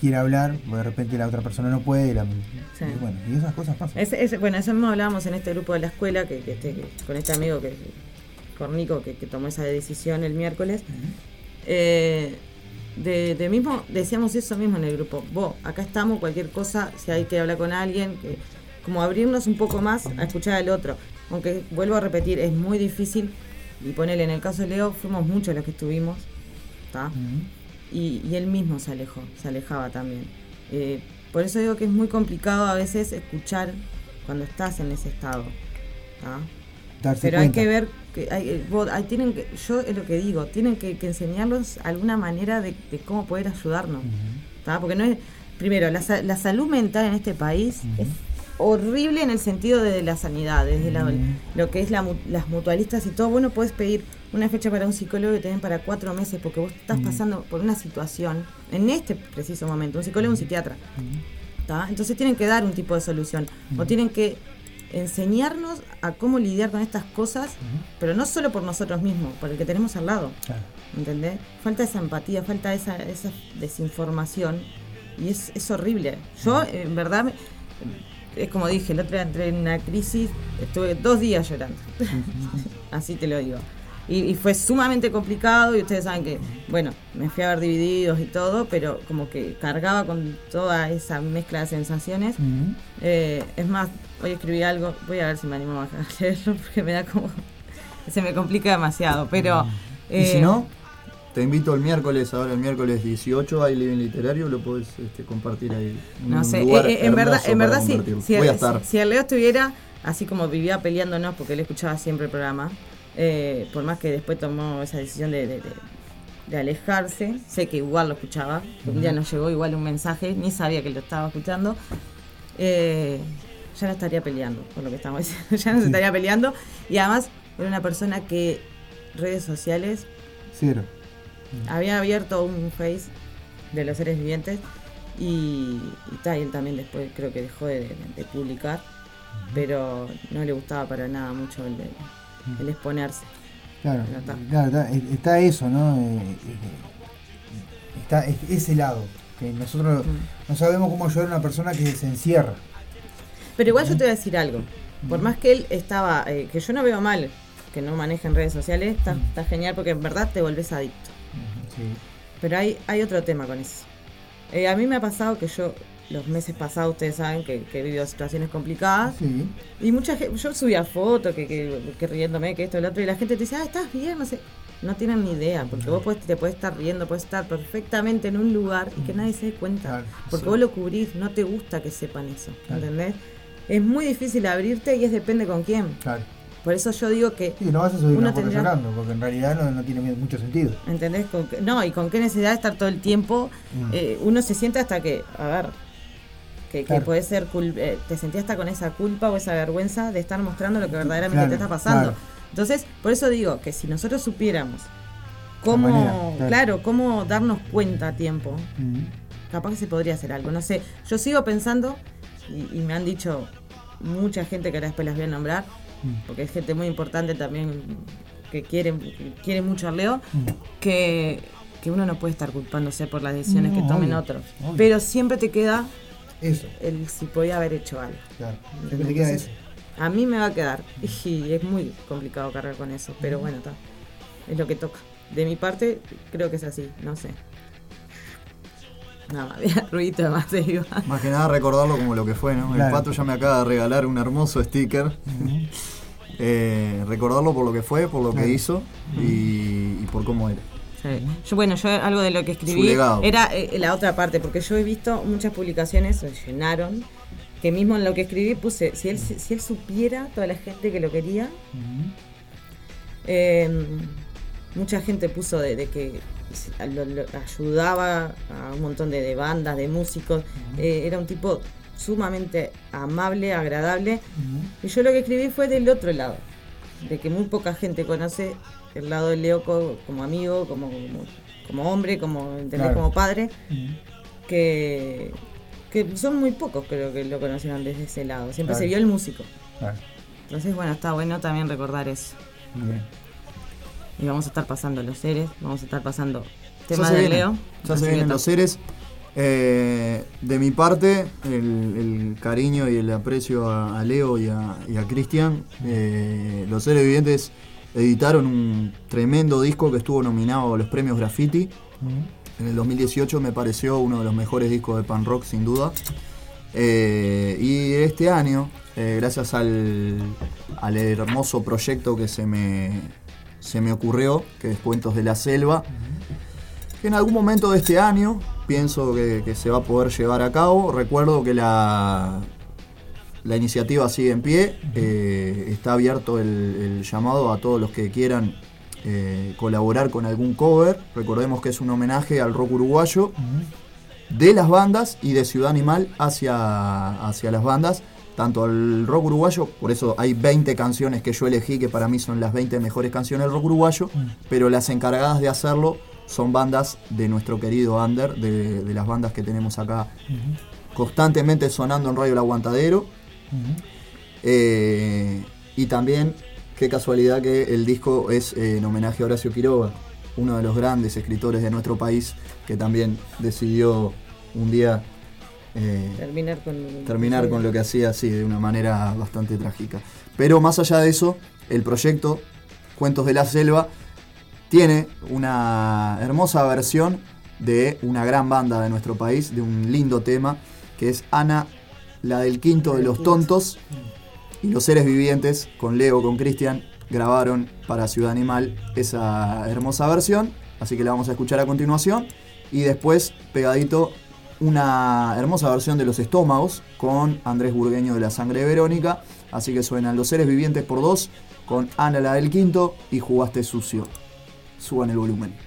quiere hablar, de repente la otra persona no puede, la- Sí. y bueno, y esas cosas pasan. Ese- ese- bueno, eso mismo hablábamos en este grupo de la escuela, que, que este- que- con este amigo que Cornico, que, que tomó esa decisión el miércoles. Eh, de, de mismo, decíamos eso mismo en el grupo. Vos, acá estamos, cualquier cosa, si hay que hablar con alguien, que, como abrirnos un poco más a escuchar al otro. Aunque vuelvo a repetir, es muy difícil. Y ponerle en el caso de Leo, fuimos muchos los que estuvimos. ¿tá? y, y él mismo se alejó, se alejaba también. Eh, por eso digo que es muy complicado a veces escuchar cuando estás en ese estado. Pero hay cuenta. que ver, que hay, eh, vos- hay- tienen que, yo es lo que digo, tienen que, que enseñarlos alguna manera de, de cómo poder ayudarnos. Porque no es, primero, la, sa- la salud mental en este país es horrible en el sentido de la sanidad, desde la- lo que es la las mutualistas y todo. Vos no podés pedir una fecha para un psicólogo y te den para cuatro meses porque vos estás pasando por una situación en este preciso momento, un psicólogo, un psiquiatra. ¿tá? Entonces tienen que dar un tipo de solución o tienen que enseñarnos a cómo lidiar con estas cosas, pero no solo por nosotros mismos, por el que tenemos al lado. ¿Entendés? Falta esa empatía, falta esa, esa desinformación y es, es horrible. Yo, en verdad, es como dije, el otro día entré en una crisis, estuve dos días llorando. (laughs) Así te lo digo. Y, y fue sumamente complicado y ustedes saben que, bueno, me fui a ver divididos y todo, pero como que cargaba con toda esa mezcla de sensaciones. Eh, es más, hoy escribí algo, voy a ver si me animo a (laughs) leerlo porque me da como... Se me complica demasiado, pero... Y si eh, no, te invito el miércoles, ahora el miércoles 18 hay living literario, lo podés este, compartir ahí. No sé, eh, eh, en verdad, en verdad si, Voy a estar. si el Leo estuviera así como vivía peleándonos, porque él escuchaba siempre el programa, eh, por más que después tomó esa decisión de, de- de- de alejarse, sé que igual lo escuchaba, que un día nos llegó igual un mensaje, ni sabía que lo estaba escuchando, eh, ya no estaría peleando, por lo que estamos diciendo, (laughs) ya no se estaría peleando, y además era una persona que redes sociales Cero. había abierto un face de los seres vivientes y, y ta, y él también después creo que dejó de, publicar, pero no le gustaba para nada mucho el, el exponerse. Claro, claro, está, está eso, ¿no? Eh, eh, está es- ese lado, que nosotros no sabemos cómo ayudar a una persona que se encierra. Pero igual yo te voy a decir algo, por más que él estaba, eh, que yo no veo mal que no manejen redes sociales, está, está genial porque en verdad te volvés adicto. Pero hay, hay otro tema con eso. Eh, a mí me ha pasado que yo, los meses pasados, ustedes saben que, que he vivido situaciones complicadas. Sí. Y mucha gente, yo subía fotos que, que, que riéndome, que esto lo otro, y la gente te dice, ah, estás bien, no sé. No tienen ni idea, porque vos podés- te puedes estar riendo, puedes estar perfectamente en un lugar y que nadie se dé cuenta. porque sí. vos lo cubrís, no te gusta que sepan eso, Claro. Es muy difícil abrirte y es depende con quién. Claro. Por eso yo digo que Sí, no vas a subir uno una foto llorando, porque en realidad no, no tiene mucho sentido. ¿Entendés? Con no, y con qué necesidad de estar todo el tiempo. Mm. eh, uno se siente hasta que, a ver, que, que puede ser, cul- eh, te sentías hasta con esa culpa o esa vergüenza de estar mostrando lo que verdaderamente Claro, te está pasando. claro. Entonces, por eso digo que si nosotros supiéramos cómo, manera, claro, cómo darnos cuenta a tiempo, Mm. capaz que se podría hacer algo. No sé, yo sigo pensando, y, y me han dicho mucha gente que ahora después las voy a nombrar, Mm. porque es gente muy importante también que quiere, que quiere mucho a Leo, Mm. que, que uno no puede estar culpándose por las decisiones No, que tomen obvio, otros. obvio. Pero siempre te queda Eso. el si podía haber hecho algo. Claro. Siempre te queda Entonces, A mí me va a quedar. Y es muy complicado cargar con eso. Pero bueno, está. Es lo que toca. De mi parte, creo que es así. No sé. Nada más, había (laughs) ruido de más iba. Más que nada recordarlo como lo que fue, ¿no? El pato ya me acaba de regalar un hermoso sticker. Eh, recordarlo por lo que fue, por lo que hizo y, y por cómo era. Sí. Yo, bueno, yo algo de lo que escribí era eh, la otra parte, porque yo he visto muchas publicaciones, se llenaron, que mismo en lo que escribí puse, si él, si él supiera toda la gente que lo quería, eh, mucha gente puso de, de que se- lo- lo- ayudaba a un montón de, de bandas, de músicos, eh, era un tipo sumamente amable, agradable, y yo lo que escribí fue del otro lado, de que muy poca gente conoce el lado de Leo co- como amigo, como, como, como hombre, como, ¿entendés? Claro. como padre, que, que son muy pocos creo que lo conocieron desde ese lado, siempre Claro. se vio el músico. Claro. Entonces, bueno, está bueno también recordar eso. Bien. Y vamos a estar pasando los seres, vamos a estar pasando temas de Leo. Ya se vienen los seres. Eh, de mi parte, el, el cariño y el aprecio a, a Leo y a, y a Cristian. Eh, los seres vivientes editaron un tremendo disco que estuvo nominado a los premios Graffiti. En el 2018 me pareció uno de los mejores discos de pan rock, sin duda. Eh, y este año, eh, gracias al, al hermoso proyecto que se me, se me ocurrió, que es Cuentos de la Selva, que en algún momento de este año pienso que, que se va a poder llevar a cabo. Recuerdo que la, la iniciativa sigue en pie, eh, está abierto el, el llamado a todos los que quieran eh, colaborar con algún cover. Recordemos que es un homenaje al rock uruguayo de las bandas y de Ciudad Animal hacia, hacia las bandas, tanto al rock uruguayo, por eso hay 20 canciones que yo elegí que para mí son las 20 mejores canciones del rock uruguayo, pero las encargadas de hacerlo son bandas de nuestro querido Under, de, de las bandas que tenemos acá constantemente sonando en Radio El Aguantadero. Eh, y también, qué casualidad que el disco es eh, en homenaje a Horacio Quiroga, uno de los grandes escritores de nuestro país, que también decidió un día Terminar con, terminar con lo que hacía así de una manera bastante trágica. Pero más allá de eso, el proyecto Cuentos de la Selva tiene una hermosa versión de una gran banda de nuestro país, de un lindo tema, que es Ana, la del quinto de los tontos y los seres vivientes, con Leo, con Cristian, grabaron para Ciudad Animal esa hermosa versión, así que la vamos a escuchar a continuación y después pegadito una hermosa versión de Los Estómagos con Andrés Burgueño de La Sangre Verónica. Así que suenan Los Seres Vivientes por dos con Ana la del Quinto y Jugaste Sucio. Suban el volumen.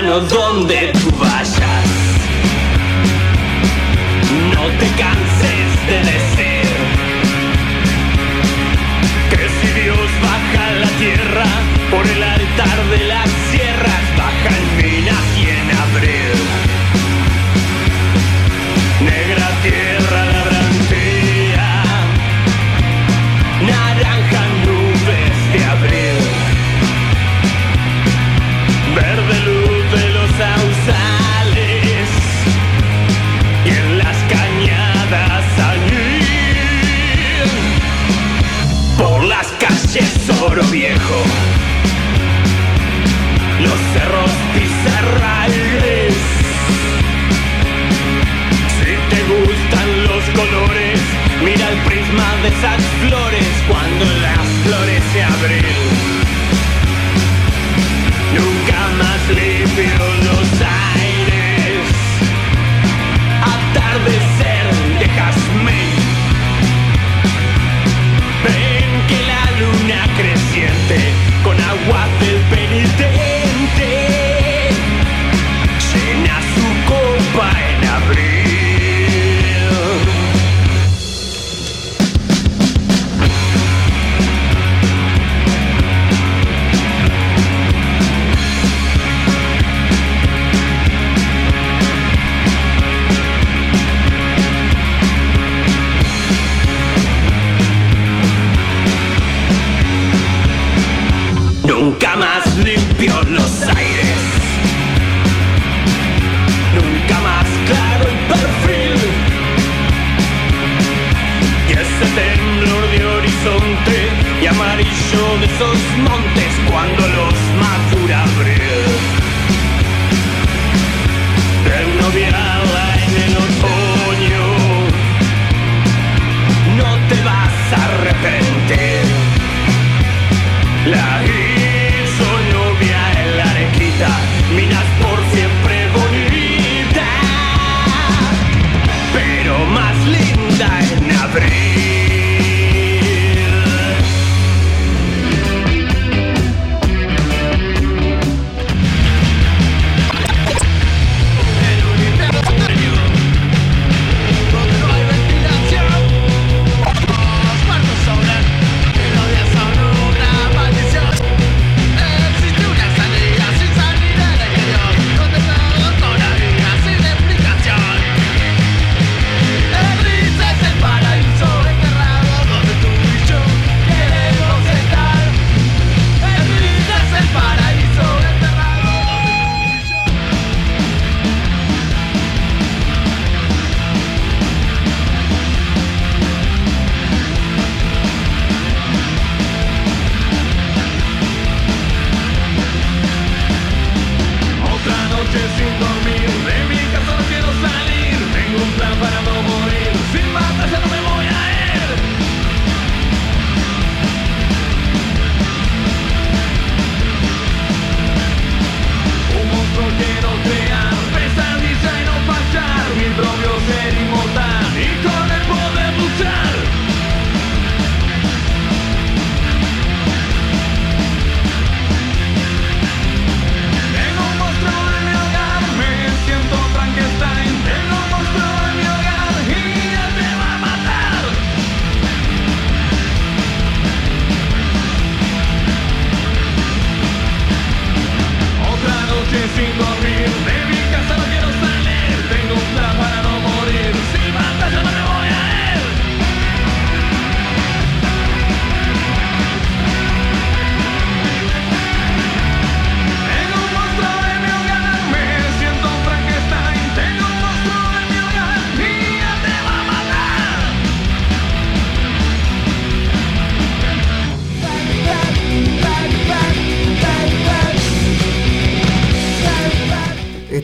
mano donde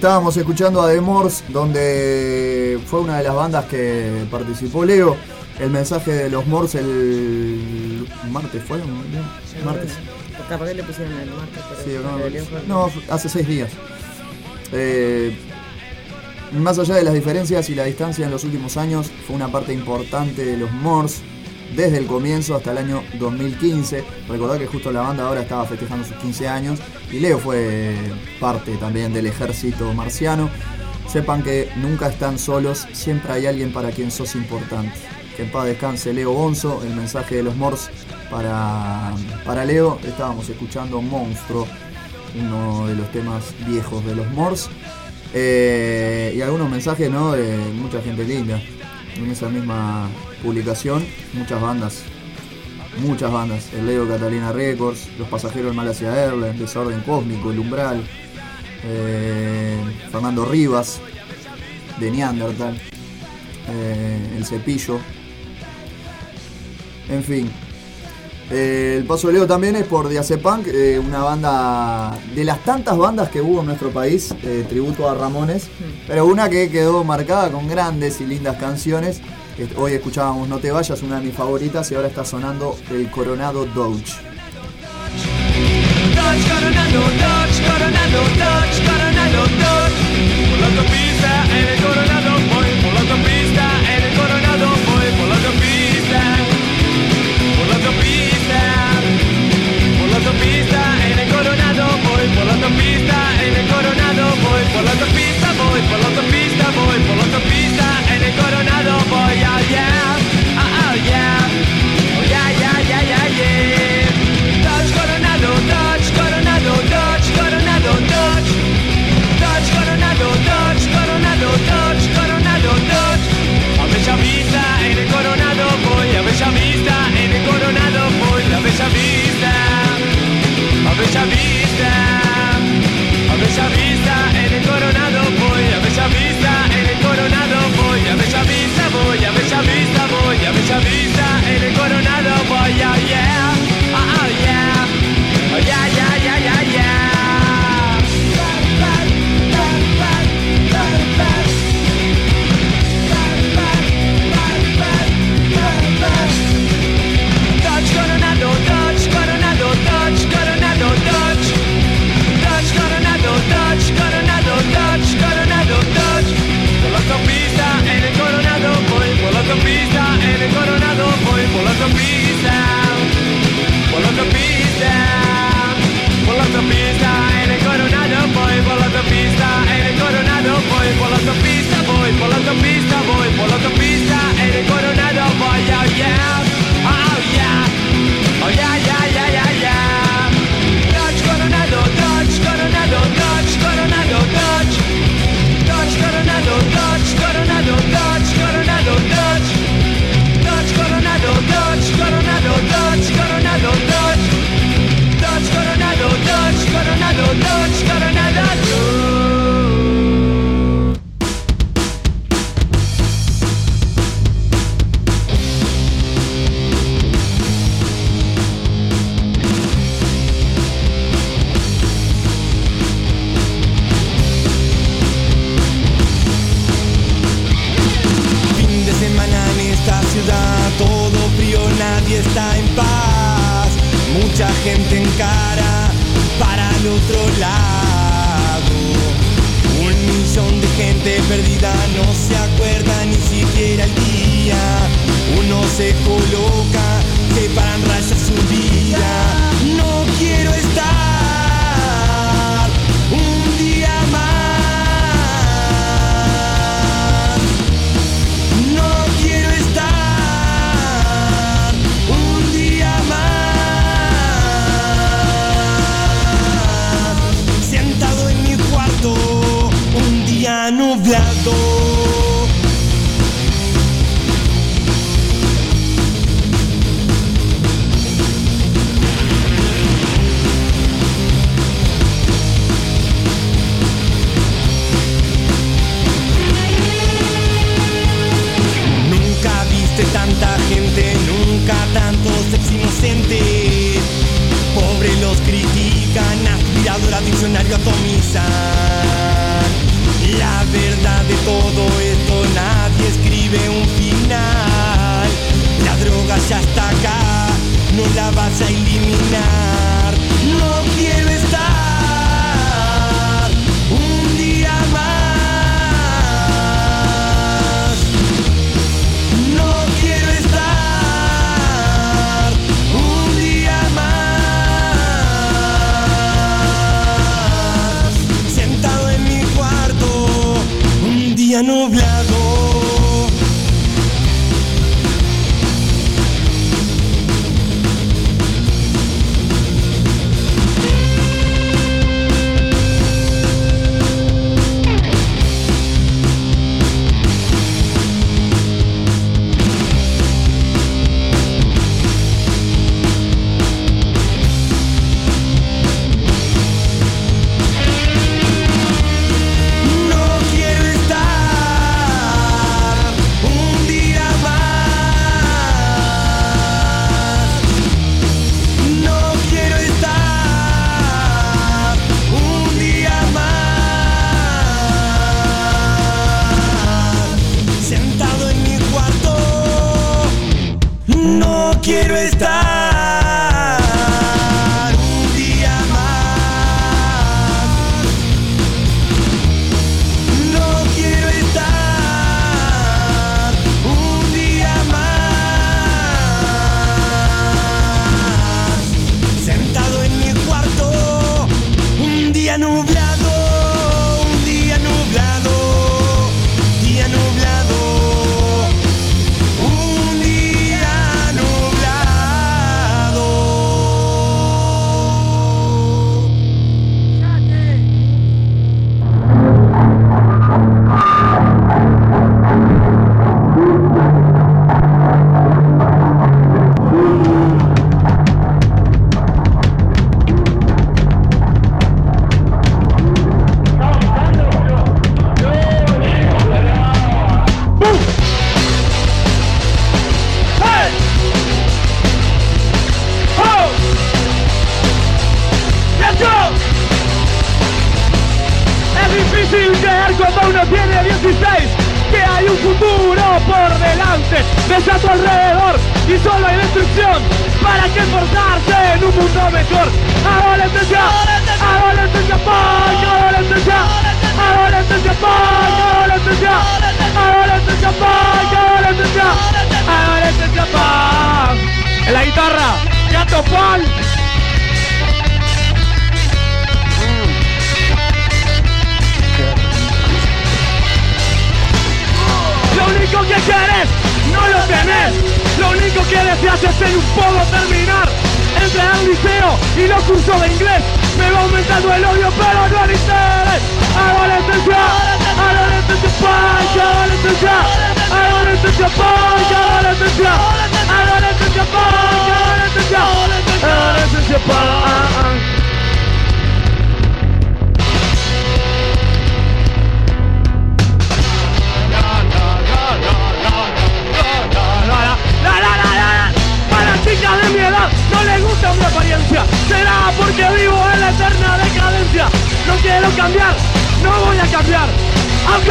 Estábamos escuchando a The Morse, donde fue una de las bandas que participó Leo. El mensaje de los Morse el martes fue, ¿no? martes. Capaz que le pusieron el martes, pero Sí, el de Leo fue el no, hace seis días. Eh, más allá de las diferencias y la distancia en los últimos años, fue una parte importante de los Morse desde el comienzo hasta el año 2015. Recordad que justo la banda ahora estaba festejando sus 15 años y Leo fue parte también del ejército marciano. Sepan que nunca están solos, siempre hay alguien para quien sos importante. Que en paz descanse Leo Bonzo, el mensaje de los Morse para, para Leo. Estábamos escuchando Monstruo, uno de los temas viejos de los Morse. Eh, y algunos mensajes ¿no? de mucha gente linda. En esa misma publicación, muchas bandas. Muchas bandas. El Leo Catalina Records, Los Pasajeros del Malasia Airlines, Desorden Cósmico, El Umbral, eh, Fernando Rivas, de Neandertal, eh, El Cepillo. En fin. Eh, el paso de Leo también es por Diazepunk, una banda de las tantas bandas que hubo en nuestro país, tributo a Ramones, pero una que quedó marcada con grandes y lindas canciones. Hoy escuchábamos No te vayas, una de mis favoritas, y ahora está sonando el Coronado Dodge. Dodge Coronado, Dodge Coronado, Dodge Coronado, Dodge. Por la autopista en el Coronado voy, por la autopista en el Coronado voy, por la autopista, por la autopista, por la autopista en el Coronado voy, por la autopista en el Coronado voy, por la autopista voy, por la voy, por la autopista en el Coronado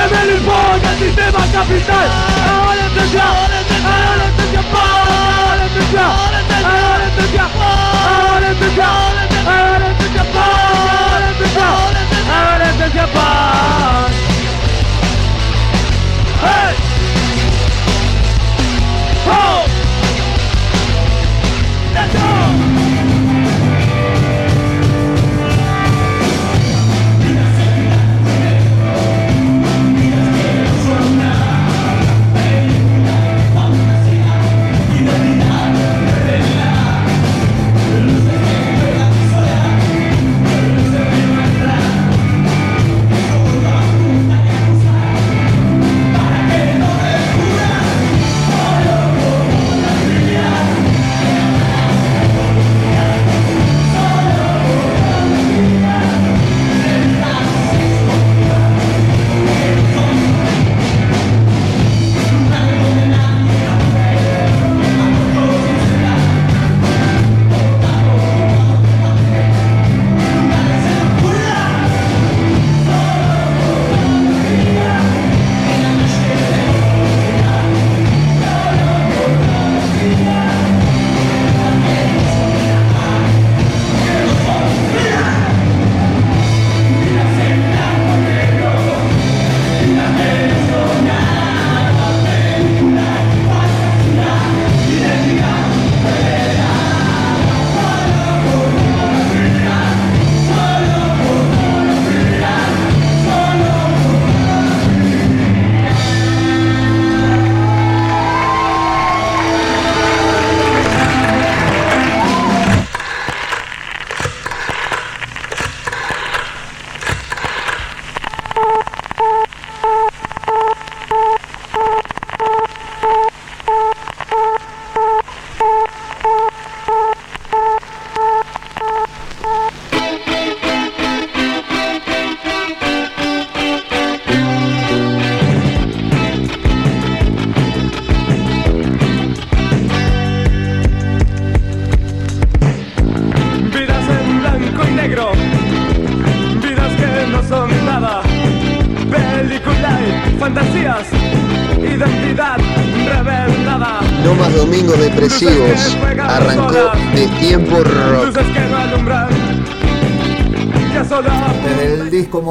Cambian el fondo del sistema capital Ahora entendió, ahora entendió, ahora entendió, ahora entendió, ahora entendió, ahora entendió, ahora entendió, ahora entendió, ahora entendió, ahora entendió, ahora entendió,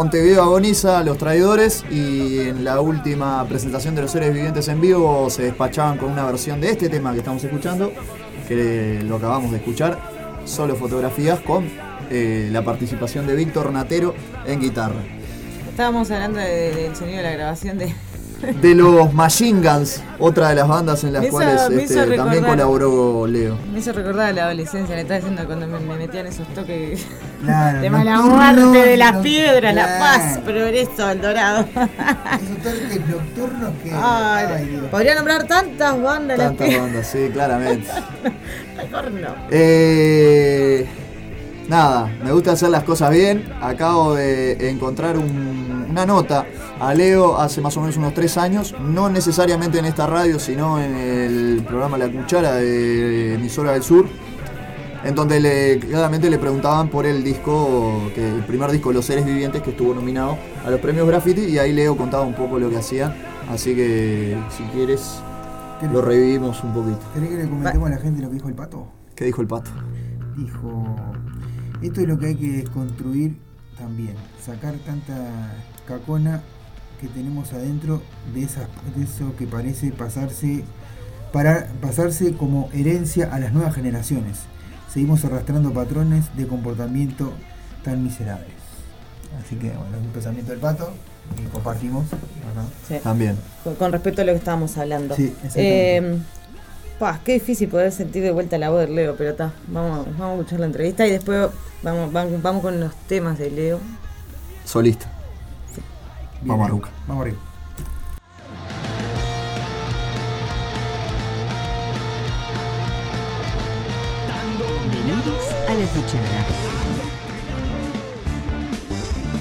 Montevideo agoniza Los Traidores y en la última presentación de los seres vivientes en vivo se despachaban con una versión de este tema que estamos escuchando, que lo acabamos de escuchar, solo fotografías con eh, la participación de Víctor Natero en guitarra. Estábamos hablando de- del sonido de la grabación de. (laughs) De los Machine Guns, otra de las bandas en las hizo- cuales este, también colaboró Leo. Me hizo recordar la adolescencia, le estaba diciendo cuando me, me metían esos toques Claro, de mala muerte, de las no- piedras, la paz, progreso, el dorado. Esos toques nocturnos que. Ay, ay, Dios. podría nombrar tantas bandas las Tantas bandas, sí, claramente. (laughs) Mejor no. Eh, nada, me gusta hacer las cosas bien. Acabo de encontrar un- una nota a Leo hace más o menos unos tres años, no necesariamente en esta radio, sino en el programa La Cuchara de Emisora del Sur, en donde le, claramente le preguntaban por el disco, que el primer disco Los Seres Vivientes, que estuvo nominado a los premios Graffiti, y ahí Leo contaba un poco lo que hacía. Así que, si quieres, lo revivimos un poquito. ¿Querés que le comentemos a la gente lo que dijo el pato? ¿Qué dijo el pato? Dijo, esto es lo que hay que desconstruir también, sacar tanta cacona que tenemos adentro de, esas, de eso que parece pasarse, para, pasarse como herencia a las nuevas generaciones. Seguimos arrastrando patrones de comportamiento tan miserables. Así que bueno, es un pensamiento del pato y compartimos. Sí. También. Con, con respecto a lo que estábamos hablando. Sí, exactamente. Eh, pa, qué difícil poder sentir de vuelta la voz de Leo, pero está. Vamos, vamos a escuchar la entrevista y después vamos, vamos, vamos con los temas de Leo. Solista. Bien, Vamos a bien. Ruca. Vamos arriba. Bienvenidos a la cuchara.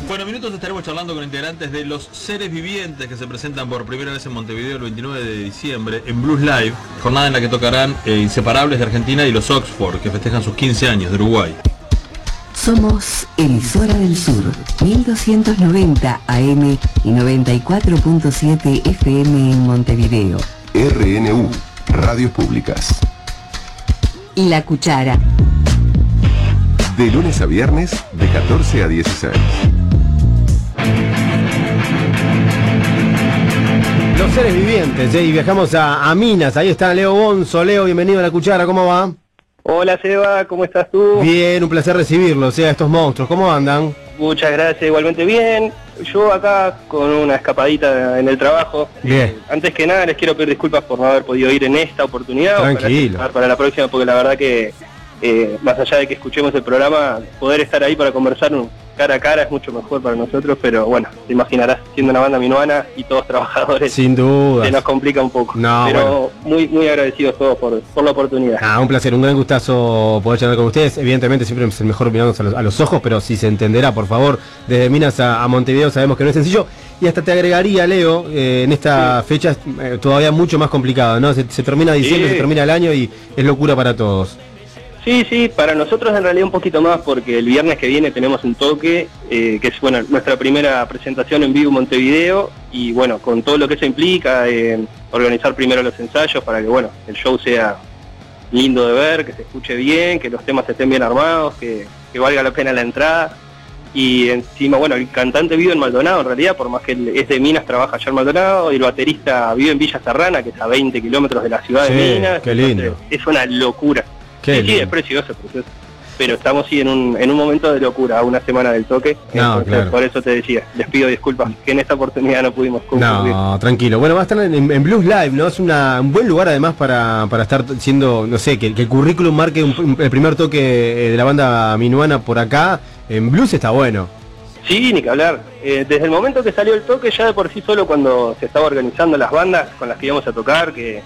Bueno, minutos estaremos charlando con integrantes de Los Seres Vivientes que se presentan por primera vez en Montevideo el 29 de diciembre en Blues Live, jornada en la que tocarán eh, Inseparables de Argentina y los Oxford, que festejan sus 15 años de Uruguay. Somos Emisora del Sur, 1290 AM y 94.7 FM en Montevideo. RNU, Radios Públicas. La Cuchara. De lunes a viernes, de 14 a 16. Los seres vivientes, ¿eh? y viajamos a, a Minas. Ahí está Leo Bonzo. Leo, bienvenido a la cuchara, ¿cómo va? Hola Seba, ¿cómo estás tú? Bien, un placer recibirlos, ¿eh? a estos monstruos. ¿Cómo andan? Muchas gracias, igualmente bien. Yo acá con una escapadita en el trabajo. Bien. Antes que nada les quiero pedir disculpas por no haber podido ir en esta oportunidad. Tranquilo. Para la próxima, porque la verdad que eh, más allá de que escuchemos el programa, poder estar ahí para conversar cara a cara es mucho mejor para nosotros, pero bueno, te imaginarás, siendo una banda minuana y todos (laughs) trabajadores, Sin duda. se nos complica un poco. No, pero muy muy agradecidos todos por, por la oportunidad. Ah, un placer, un gran gustazo poder charlar con ustedes. Evidentemente siempre es el mejor mirándonos a los, a los ojos, pero si se entenderá, por favor, desde Minas a, a Montevideo sabemos que no es sencillo. Y hasta te agregaría, Leo, eh, en esta fecha es eh, todavía mucho más complicado, ¿no? Se, se termina diciembre, Sí. se termina el año y es locura para todos. Sí, sí, para nosotros en realidad un poquito más porque el viernes que viene tenemos un toque, eh, que es bueno nuestra primera presentación en vivo en Montevideo y bueno, con todo lo que eso implica, eh, organizar primero los ensayos para que bueno, el show sea lindo de ver, que se escuche bien, que los temas estén bien armados, que, que valga la pena la entrada. Y encima, bueno, el cantante vive en Maldonado en realidad, por más que él es de Minas, trabaja allá en Maldonado, y el baterista vive en Villa Serrana, que es a 20 kilómetros de la ciudad Sí, de Minas. qué lindo. Es una locura. Qué sí, sí, es precioso, es precioso. Pero estamos sí en un, en un momento de locura, una semana del toque. No, Entonces, claro. Por eso te decía, les pido disculpas que en esta oportunidad no pudimos concluir. No, tranquilo. Bueno, va a estar en, en Blues Live, ¿no? Es una- un buen lugar además para, para estar siendo, no sé, que, que el currículum marque un- el primer toque eh, de la banda minuana por acá. En Blues está bueno. Sí, ni que hablar. Eh, desde el momento que salió el toque, ya de por sí solo cuando se estaba organizando las bandas con las que íbamos a tocar, que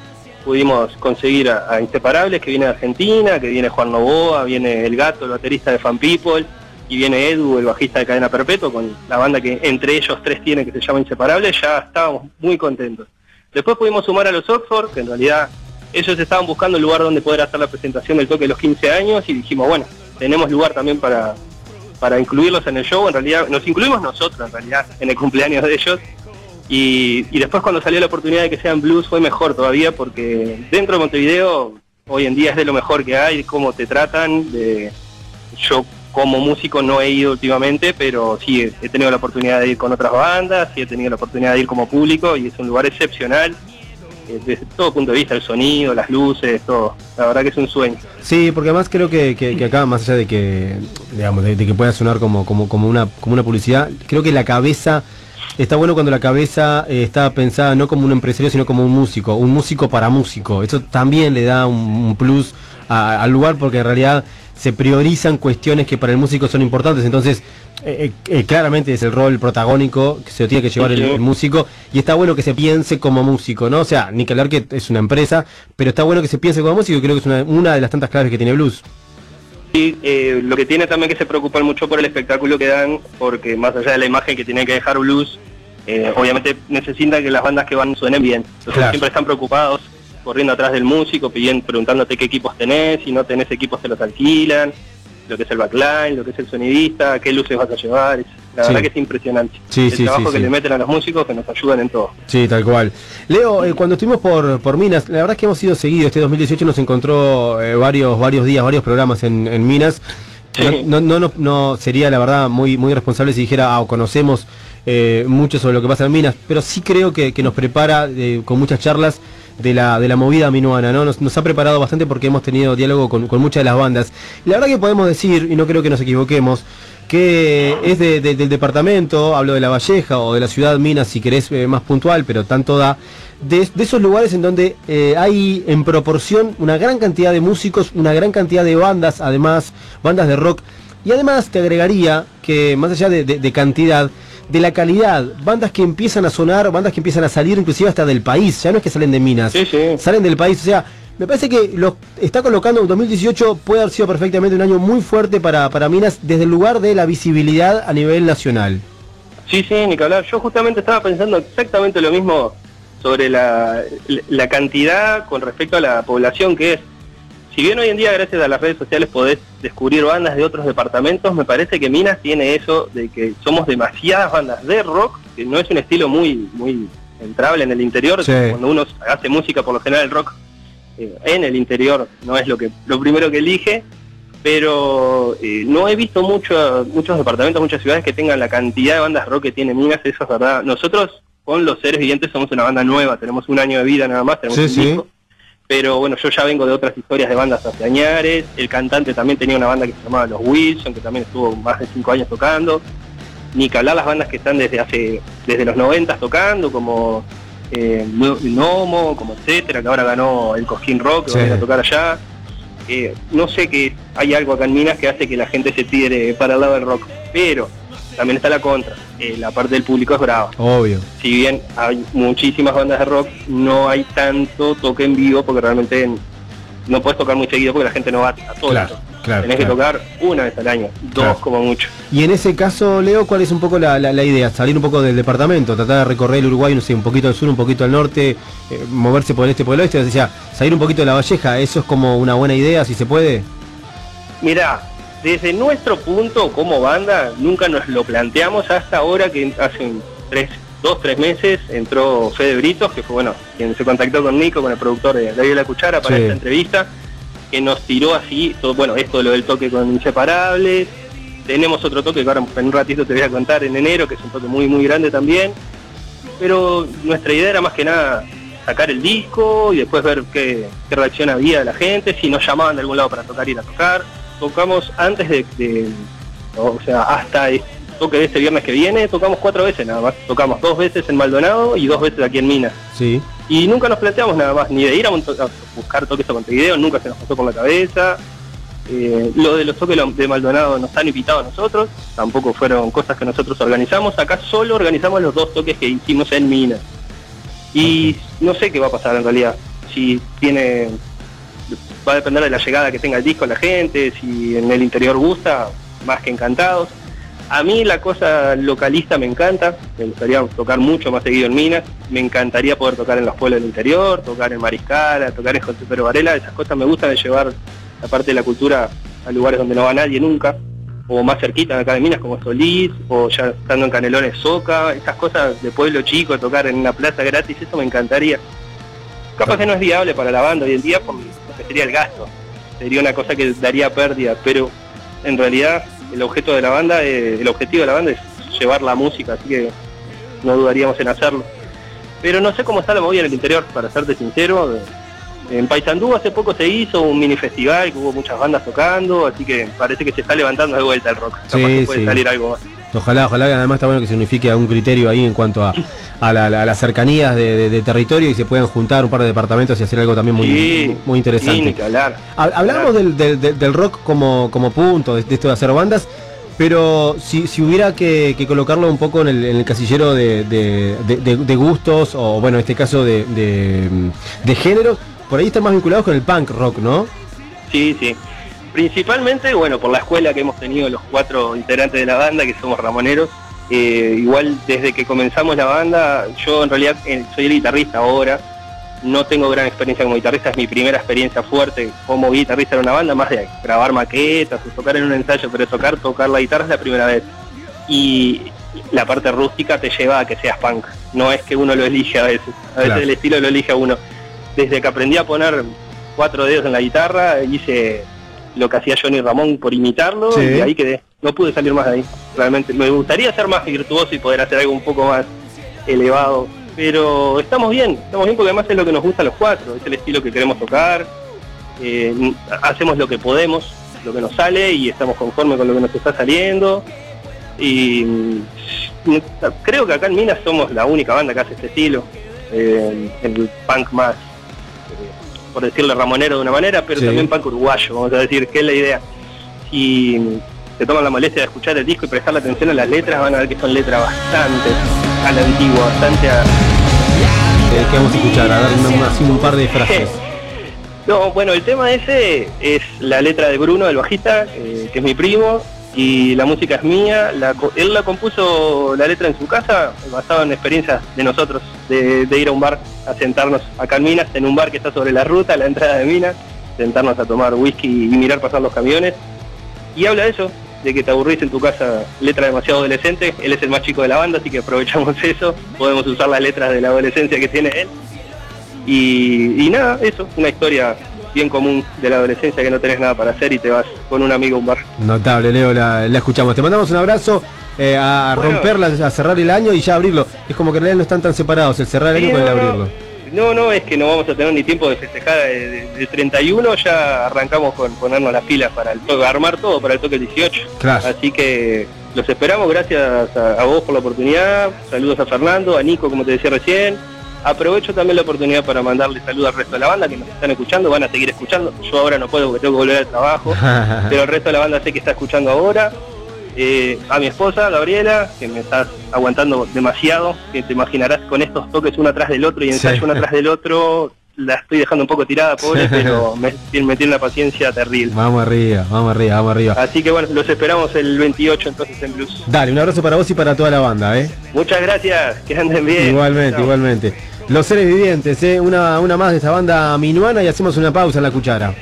pudimos conseguir a, Inseparables, que viene de Argentina, que viene Juan Novoa, viene El Gato, el baterista de Fan People, y viene Edu, el bajista de Cadena Perpetua, con la banda que entre ellos tres tiene que se llama Inseparables, ya estábamos muy contentos. Después pudimos sumar a los Oxford, que en realidad ellos estaban buscando el lugar donde poder hacer la presentación del toque de los 15 años, y dijimos, bueno, tenemos lugar también para, para incluirlos en el show, en realidad nos incluimos nosotros en realidad en el cumpleaños de ellos Y, después cuando salió la oportunidad de que sean blues fue mejor todavía porque dentro de Montevideo hoy en día es de lo mejor que hay, cómo te tratan. De, yo como músico no he ido últimamente, pero sí he, tenido la oportunidad de ir con otras bandas, sí he tenido la oportunidad de ir como público y es un lugar excepcional eh, desde todo punto de vista, el sonido, las luces, todo. La verdad que es un sueño. Sí, porque además creo que, que- que acá, más allá de que, digamos, de, de que pueda sonar como, como, como, una, como una publicidad, creo que la cabeza, está bueno cuando la cabeza eh, está pensada no como un empresario, sino como un músico, un músico para músico. Eso también le da un, un plus a- al lugar porque en realidad se priorizan cuestiones que para el músico son importantes. Entonces, eh, eh, claramente es el rol protagónico que se lo tiene que llevar el, el músico y está bueno que se piense como músico, ¿no? O sea, ni que hablar que es una empresa, pero está bueno que se piense como músico y creo que es una, una de las tantas claves que tiene Blues. Y eh, lo que tiene también que se preocupan mucho por el espectáculo que dan, porque más allá de la imagen que tiene que dejar blues, eh, obviamente necesitan que las bandas que van suenen bien. Entonces Claro. siempre están preocupados, corriendo atrás del músico, pidiendo, preguntándote qué equipos tenés, si no tenés equipos te los alquilan, lo que es el backline, lo que es el sonidista, qué luces vas a llevar. Es- La Sí. verdad que es impresionante. Sí, el sí, trabajo que le meten a los músicos que nos ayudan en todo. Sí, tal cual. Leo, eh, cuando estuvimos por, por Minas, la verdad es que hemos sido seguidos. Este 2018 nos encontró eh, varios varios días, varios programas en, en Minas. No, no, no, no sería la verdad muy muy responsable si dijera, ah, o conocemos eh, mucho sobre lo que pasa en Minas, pero sí creo que, que nos prepara eh, con muchas charlas de la, de la movida minuana, ¿no? Nos, nos ha preparado bastante porque hemos tenido diálogo con, con muchas de las bandas. La verdad que podemos decir, y no creo que nos equivoquemos, que es de- de- del departamento, hablo de La Valleja o de la ciudad Minas si querés eh, más puntual, pero tanto da, de, de esos lugares en donde eh, hay en proporción una gran cantidad de músicos, una gran cantidad de bandas, además, bandas de rock, y además te agregaría que más allá de cantidad, de la calidad, bandas que empiezan a sonar, bandas que empiezan a salir inclusive hasta del país, ya no es que salen de Minas, salen del país, o sea, me parece que lo está colocando 2018 puede haber sido perfectamente un año muy fuerte para, para Minas desde el lugar de la visibilidad a nivel nacional. Sí, sí, ni que hablar. Yo justamente estaba pensando exactamente lo mismo sobre la, la cantidad con respecto a la población que es. Si bien hoy en día gracias a las redes sociales podés descubrir bandas de otros departamentos, me parece que Minas tiene eso de que somos demasiadas bandas de rock, que no es un estilo muy muy entrable en el interior. Sí. Cuando uno hace música, por lo general el rock en el interior no es lo que lo primero que elige, pero eh, no he visto mucho, muchos departamentos, muchas ciudades que tengan la cantidad de bandas rock que tiene Minas, eso es verdad. Nosotros con los seres vivientes somos una banda nueva, tenemos un año de vida nada más, tenemos Sí, un sí. disco. Pero bueno, yo ya vengo de otras historias de bandas hace añares, el cantante también tenía una banda que se llamaba Los Wilson, que también estuvo más de cinco años tocando. Ni que hablar las bandas que están desde hace, desde los 90 tocando, como eh, No- Nomo, como etcétera, que ahora ganó el Cosquín Rock, que Sí. va a ir a tocar allá. Eh, no sé que hay algo acá en Minas que hace que la gente se tire para el lado del rock, pero también está la contra. Eh, la parte del público es brava. Obvio. Si bien hay muchísimas bandas de rock, no hay tanto toque en vivo porque realmente no puedes tocar muy seguido porque la gente no va a todo. Claro, claro, Tenés claro. que tocar una vez al año, dos Claro. como mucho. Y en ese caso, Leo, ¿cuál es un poco la, la- la idea? Salir un poco del departamento, tratar de recorrer el Uruguay, no sé, un poquito al sur, un poquito al norte, eh, moverse por el este, por el oeste, o sea, salir un poquito de la Valleja, ¿eso es como una buena idea, si se puede? Mira, desde nuestro punto como banda, nunca nos lo planteamos hasta ahora que hace tres, dos, tres meses entró Fede Britos, que fue bueno, quien se contactó con Nico, con el productor de La Cuchara para Sí. esta entrevista, que nos tiró así, bueno, esto lo del toque con Inseparables, tenemos otro toque que ahora en un ratito te voy a contar en enero, que es un toque muy muy grande también, pero nuestra idea era más que nada sacar el disco y después ver qué, qué reacción había la gente, si nos llamaban de algún lado para tocar, ir a tocar. Tocamos antes de, de- o sea, hasta el toque de este viernes que viene, tocamos cuatro veces nada más. Tocamos dos veces en Maldonado y dos veces aquí en Minas. Sí. Y nunca nos planteamos nada más, ni de ir a, buscar toques a Montevideo, nunca se nos pasó por la cabeza. Eh, lo de los toques de Maldonado nos han invitado a nosotros, tampoco fueron cosas que nosotros organizamos. Acá solo organizamos los dos toques que hicimos en Minas. Y no sé qué va a pasar en realidad. Si tiene. Va a depender de la llegada que tenga el disco la gente, si en el interior gusta, más que encantados. A mí la cosa localista me encanta, me gustaría tocar mucho más seguido en Minas, me encantaría poder tocar en los pueblos del interior, tocar en Mariscala, tocar en José Pedro Varela, esas cosas me gustan de llevar la parte de la cultura a lugares donde no va nadie nunca. o más cerquita acá de Minas como Solís, o ya estando en Canelones Soca, esas cosas de pueblo chico, tocar en una plaza gratis, eso me encantaría. Capaz que no es viable para la banda hoy en día por lo que sería el gasto, sería una cosa que daría pérdida, pero en realidad el objeto de la banda, eh, el objetivo de la banda es llevar la música, así que no dudaríamos en hacerlo. Pero no sé cómo está la movida en el interior, para serte sincero. En Paysandú hace poco se hizo un mini festival que hubo muchas bandas tocando, así que parece que se está levantando de vuelta el rock. Capaz Sí, que puede sí. salir algo más. Ojalá, ojalá además está bueno que se unifique algún criterio ahí en cuanto a, a la- la- las cercanías de, de- de territorio y se puedan juntar un par de departamentos y hacer algo también muy, Sí, muy interesante. sí, hablar. Hablamos del, del- rock como, como punto, de, de esto de hacer bandas, pero si, si hubiera que, que colocarlo un poco en el, en el casillero de, gustos, o bueno, en este caso de géneros, por ahí están más vinculados con el punk rock, ¿no? Sí, sí. Principalmente, bueno, por la escuela que hemos tenido los cuatro integrantes de la banda, que somos ramoneros. Eh, igual desde que comenzamos la banda, yo en realidad eh, soy el guitarrista ahora. No tengo gran experiencia como guitarrista, es mi primera experiencia fuerte como guitarrista en una banda, más de grabar maquetas o tocar en un ensayo, pero tocar, tocar la guitarra es la primera vez. Y la parte rústica te lleva a que seas punk. No es que uno lo elige a veces, a veces Claro. el estilo lo elige a uno. Desde que aprendí a poner cuatro dedos en la guitarra, hice lo que hacía Johnny Ramón por imitarlo Sí. y ahí quedé. No pude salir más de ahí. Realmente me gustaría ser más virtuoso y poder hacer algo un poco más elevado. Pero estamos bien, estamos bien porque además es lo que nos gusta a los cuatro, es el estilo que queremos tocar. Eh, hacemos lo que podemos, lo que nos sale y estamos conformes con lo que nos está saliendo. Y mm, creo que acá en Minas somos la única banda que hace este estilo. Eh, el punk más, por decirlo ramonero de una manera, pero Sí. también punk uruguayo, vamos a decir, que es la idea. Si se toman la molestia de escuchar el disco y prestarle atención a las letras, van a ver que son letras bastante a la antigua, bastante a, Eh, que vamos a escuchar, a una- así un par de frases. (laughs) No, bueno, el tema ese es la letra de Bruno, el bajista, eh, que es mi primo, y la música es mía. Él la compuso la letra en su casa, basado en experiencias de nosotros, de, ir a un bar, a sentarnos acá en Minas, en un bar que está sobre la ruta, la entrada de Minas, sentarnos a tomar whisky y mirar pasar los camiones. Y habla de eso, de que te aburrís en tu casa, letra demasiado adolescente. Él es el más chico de la banda, así que aprovechamos (laughs) eso. Podemos usar las letras de la adolescencia que tiene él. Y nada, eso, una historia bien común de la adolescencia que no tenés nada para hacer y te vas con un amigo a un bar. Notable, Leo, la, la escuchamos. Te mandamos un abrazo eh, a Bueno. romperla, a cerrar el año y ya abrirlo. Es como que en realidad no están tan separados, el cerrar el año con el abrirlo. No, no, es que no vamos a tener ni tiempo de festejar de, de- de 31, ya arrancamos con ponernos las pilas para el toque, armar todo para el toque 18. Claro. Así que los esperamos, gracias a, a vos por la oportunidad, saludos a Fernando, a Nico, como te decía recién. Aprovecho también la oportunidad para mandarle saludos al resto de la banda que nos están escuchando, van a seguir escuchando. Yo ahora no puedo porque tengo que volver al trabajo, (laughs) pero el resto de la banda sé que está escuchando ahora. Eh, a mi esposa, Gabriela, que me estás aguantando demasiado, que te imaginarás con estos toques uno atrás del otro y ensayo Sí. uno atrás del otro, la estoy dejando un poco tirada, pobre, (laughs) pero me, me tiene una paciencia terrible. Vamos arriba, vamos arriba, vamos arriba. Así que bueno, los esperamos el 28 entonces en Blues. Dale, un abrazo para vos y para toda la banda, ¿eh? Muchas gracias, que anden bien. Igualmente, Chao. igualmente. Los seres vivientes, ¿eh? Una, una más de esta banda minuana y hacemos una pausa en la cuchara.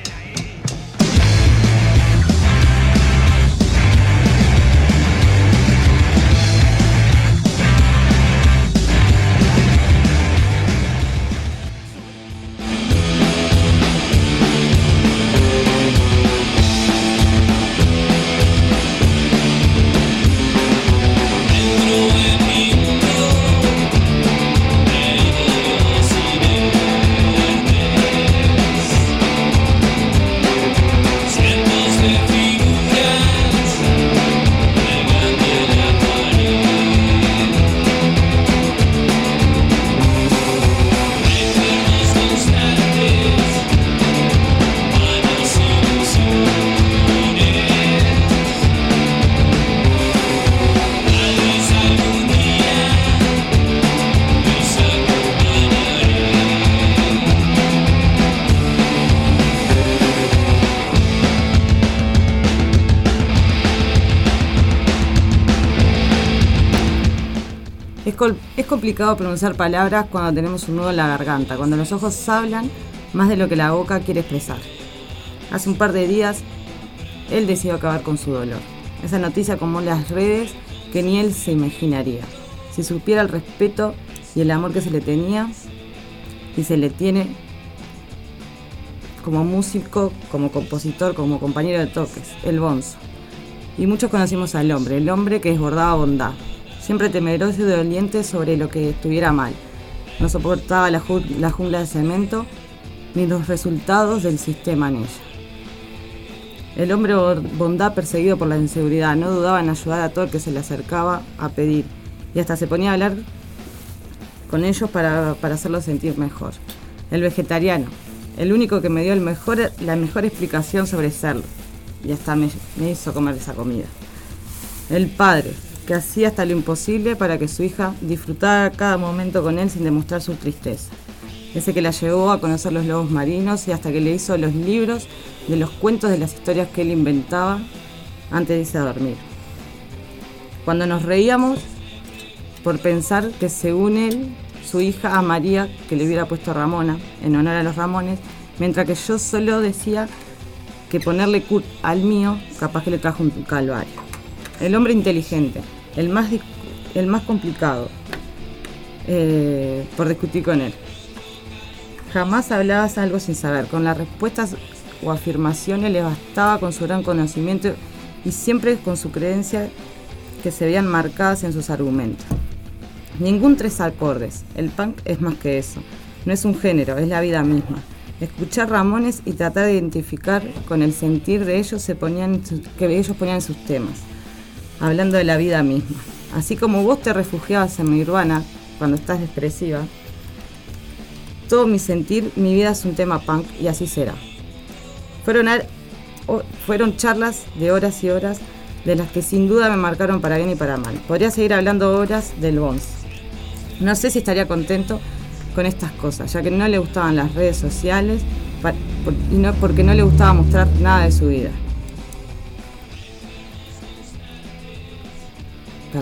Complicado pronunciar palabras cuando tenemos un nudo en la garganta, cuando los ojos hablan más de lo que la boca quiere expresar. Hace un par de días, él decidió acabar con su dolor. Esa noticia como las redes que ni él se imaginaría. Si supiera el respeto y el amor que se le tenía y se le tiene como músico, como compositor, como compañero de toques, el bonzo. Y muchos conocimos al hombre, el hombre que desbordaba bondad, siempre temeroso y doliente sobre lo que estuviera mal. No soportaba la, ju- la jungla de cemento ni los resultados del sistema en ella. El hombre bo- bondad perseguido por la inseguridad no dudaba en ayudar a todo el que se le acercaba a pedir y hasta se ponía a hablar con ellos para, para hacerlos sentir mejor. El vegetariano, el único que me dio la mejor explicación sobre serlo y hasta me hizo comer esa comida. El padre, que hacía hasta lo imposible para que su hija disfrutara cada momento con él sin demostrar su tristeza. Ese que la llevó a conocer los lobos marinos y hasta que le hizo los libros de los cuentos de las historias que él inventaba antes de irse a dormir. Cuando nos reíamos por pensar que según él, su hija amaría que le hubiera puesto Ramona en honor a los Ramones, mientras que yo solo decía que ponerle Kurt al mío capaz que le trajo un calvario. El hombre inteligente, el más, el más complicado eh, por discutir con él. Jamás hablabas algo sin saber. Con las respuestas o afirmaciones le bastaba con su gran conocimiento y siempre con su creencia que se veían marcadas en sus argumentos. Ningún tres acordes. El punk es más que eso. No es un género, es la vida misma. Escuchar Ramones y tratar de identificar con el sentir de ellos se ponían que ellos ponían en sus temas, hablando de la vida misma. Así como vos te refugiabas en mi urbana cuando estás expresiva, todo mi sentir, mi vida es un tema punk y así será. Fueron, fueron charlas de horas y horas de las que sin duda me marcaron para bien y para mal. Podría seguir hablando horas del Bons. No sé si estaría contento con estas cosas, ya que no le gustaban las redes sociales y no porque no le gustaba mostrar nada de su vida.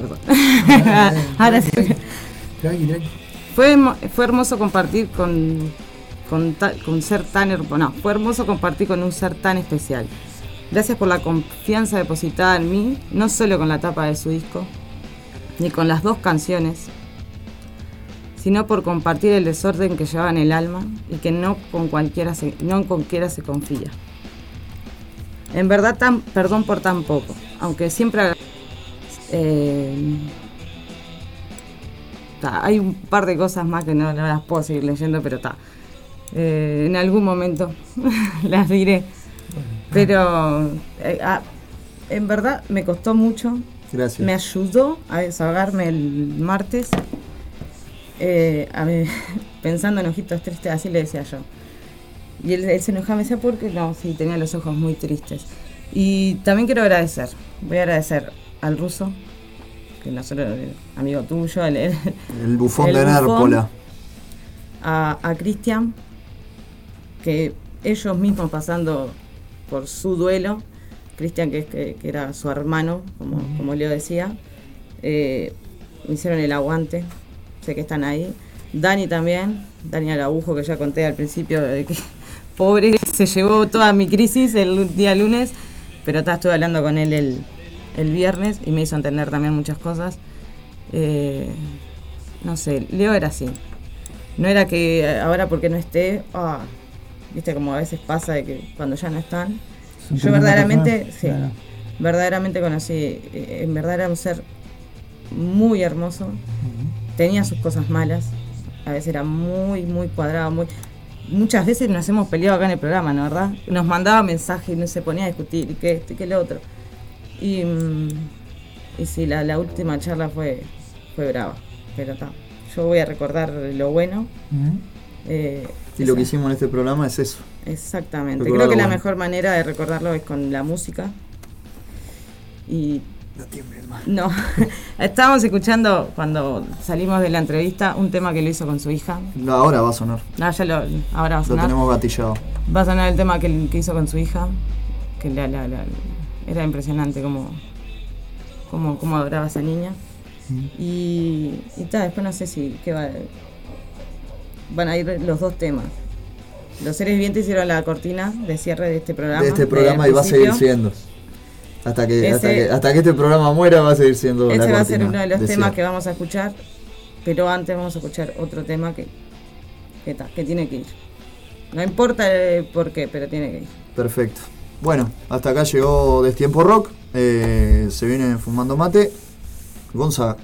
Perdón. (laughs) Ahora sí. (laughs) Fue, fue hermoso compartir con, con, ta- con ser tan hermoso. No, fue hermoso compartir con un ser tan especial. Gracias por la confianza depositada en mí, no solo con la tapa de su disco, ni con las dos canciones, sino por compartir el desorden que llevaba en el alma y que no con cualquiera se, no con cualquiera se confía. En verdad, tan, perdón por tan poco, aunque siempre eh, ta, hay un par de cosas más que no, no las puedo seguir leyendo, pero está. en algún momento (laughs) las diré. Pero eh, ah, en verdad me costó mucho. Gracias. Me ayudó a desahogarme el martes. eh, a (laughs) pensando en ojitos tristes, así le decía yo. Y él, él se enojaba, me decía, ¿por qué no? Sí, tenía los ojos muy tristes. Y también quiero agradecer, voy a agradecer al ruso, que nosotros, el amigo tuyo, el, el- El bufón el de bufón, Nérpola. a, a Cristian, que ellos mismos pasando por su duelo, Cristian que, es- que, que era su hermano, como, como Leo decía, eh, me hicieron el aguante, sé que están ahí. Dani también, Dani Arabujo, que ya conté al principio, de que (laughs) pobre, se llevó toda mi crisis el día lunes, pero ta, estuve hablando con él el, el viernes y me hizo entender también muchas cosas. Eh, no sé, Leo era así. No era que ahora porque no esté, ah, viste como a veces pasa de que cuando ya no están. Yo verdaderamente, sí, claro. verdaderamente conocí, eh, en verdad era un ser muy hermoso, tenía sus cosas malas, a veces era muy, muy cuadrado, muy... Muchas veces nos hemos peleado acá en el programa, ¿no verdad? Nos mandaba mensajes y no se ponía a discutir, y que esto y que lo otro. Y, mm, y sí, la, la última charla fue, fue brava, pero está. Yo voy a recordar lo bueno. eh, Y lo que hicimos en este programa es eso. Exactamente. Recordar Creo que lo la mejor manera de recordarlo es con la música. Y. No, (laughs) estábamos escuchando cuando salimos de la entrevista un tema que lo hizo con su hija. No, ahora va a sonar. Ah, ya lo, ahora va a Lo sonar. tenemos gatillado. Va a sonar el tema que, que hizo con su hija. Que la- la- la- era impresionante como, como, como adoraba a esa niña. Y, y después no sé si qué va, van a ir los dos temas. Los seres vivientes hicieron la cortina de cierre de este programa. De este programa y va a seguir siendo. Hasta que, Ese- hasta que, hasta que este programa muera va a seguir siendo la Ese va a ser uno de los de temas cierre. que vamos a escuchar, pero antes vamos a escuchar otro tema que, que, ta- que tiene que ir. No importa el por qué, pero tiene que ir. Perfecto. Bueno, hasta acá llegó Destiempo Rock. eh, se viene fumando mate. Gonzaga.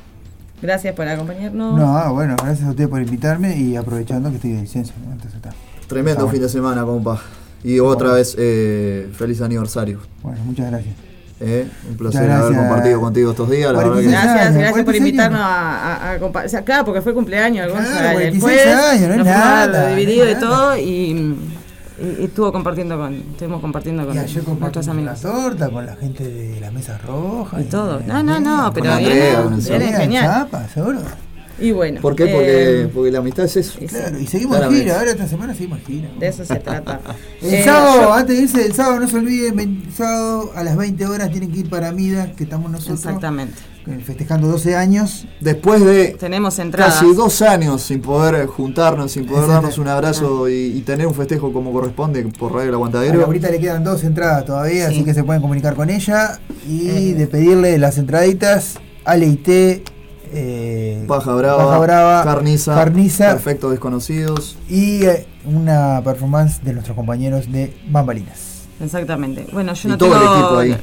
Gracias por acompañarnos. No, ah, bueno, gracias a ustedes por invitarme y aprovechando que estoy de licencia. ¿no? Entonces está. Tremendo Está bueno. fin de semana, compa. Y otra vez, eh, feliz aniversario. Bueno, muchas gracias. Eh, un placer haber compartido contigo estos días. La verdad que Gracias, años, gracias por 46 invitarnos a, a, a compa- o sea, claro, porque fue cumpleaños Gonza Claro, el 46 jueves, años, no es nada, dividido no y es todo y estuvo compartiendo con, estuvimos compartiendo con nuestros la torta con la gente de la mesa roja. Y todo. No, no, no, pero Seba. genial. Chapa, seguro. Y bueno. ¿Por qué? Porque, eh, porque la amistad es eso. Claro, y seguimos en Claramente. gira, ahora esta semana seguimos gira. de eso se trata. (laughs) El Eh, sábado, yo- antes de irse, el sábado no se olviden, sábado a las 20 horas tienen que ir para Mida, que estamos nosotros Exactamente. Eh, festejando 12 años. Después de Tenemos entradas. casi dos años sin poder juntarnos, sin poder Exacto. darnos un abrazo y, y tener un festejo como corresponde por Radio El A Aguantadero. Laurita le quedan dos entradas todavía, Sí. así que se pueden comunicar con ella y Eh. de pedirle las entraditas Ale y Té, eh, Paja Brava, Paja Brava, Carniza, Carniza Perfectos Desconocidos. y eh, una performance de nuestros compañeros de Bambalinas. Exactamente. Bueno, yo no tengo,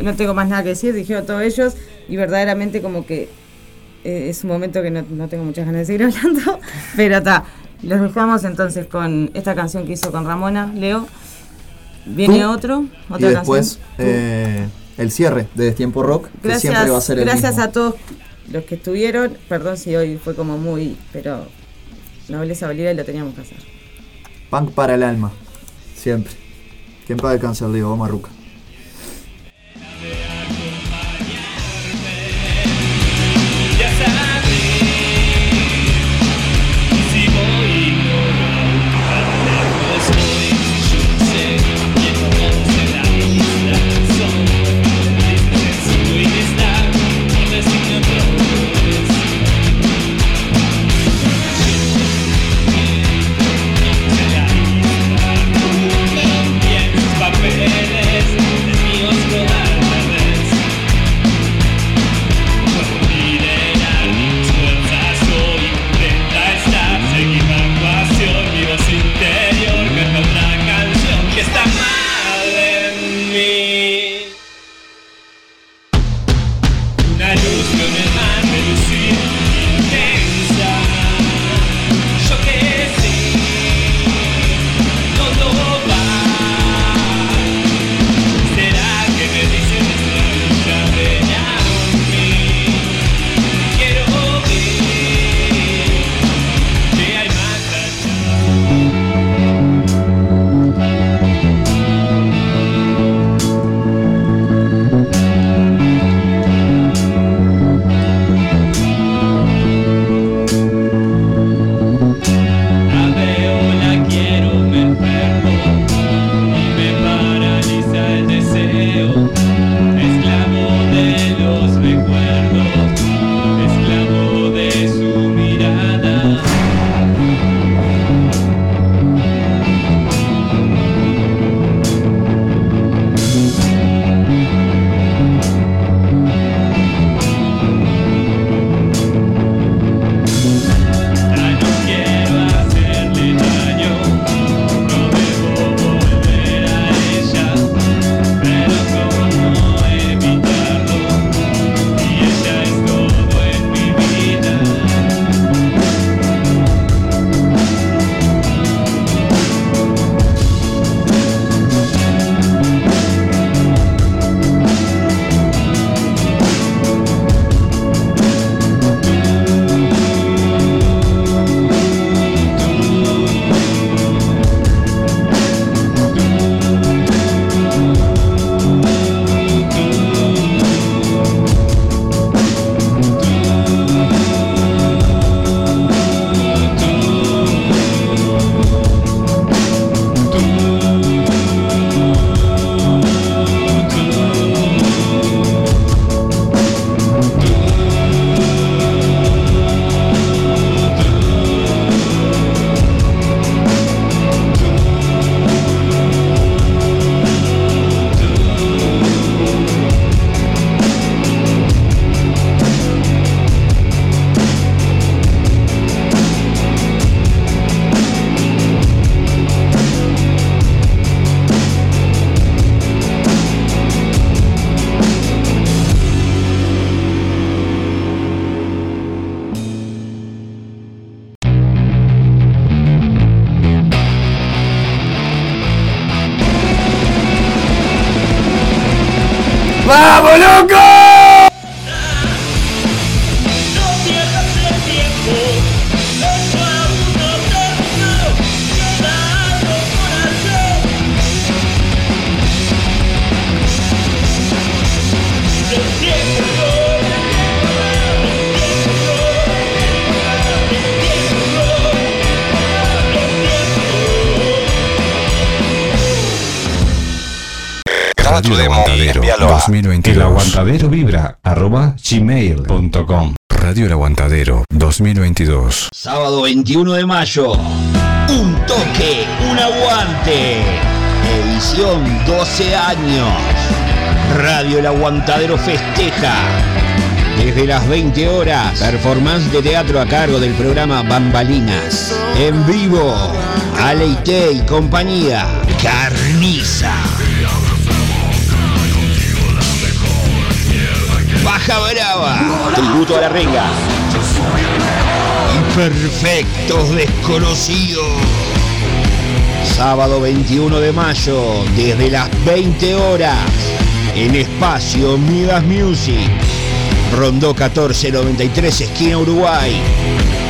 no tengo más nada que decir, dijeron todos ellos y verdaderamente como que eh, es un momento que no, no tengo muchas ganas de seguir (laughs) hablando, pero está. Los dejamos entonces con esta canción que hizo con Ramona, Leo. Viene Tú, otro, Y otra después canción. eh, el cierre de Destiempo Rock, que Gracias, siempre va a ser el gracias mismo. a todos los que estuvieron. Perdón si hoy fue como muy, pero nobleza valida y lo teníamos que hacer. Punk para el alma. Siempre. Quien paga el cáncer, digo, vamos a 2022. el aguantadero vibra arroba gmail.com. Radio El Aguantadero 2022. Sábado 21 de mayo. Un toque, un aguante. Edición 12 años. Radio El Aguantadero festeja. Desde las 20 horas, performance de teatro a cargo del programa Bambalinas. En vivo, Aleite y compañía. Carniza. Baja Brava. Tributo a la renga. Imperfectos desconocidos. Sábado 21 de mayo, desde las 20 horas, en espacio Midas Music. Rondó 1493, esquina Uruguay.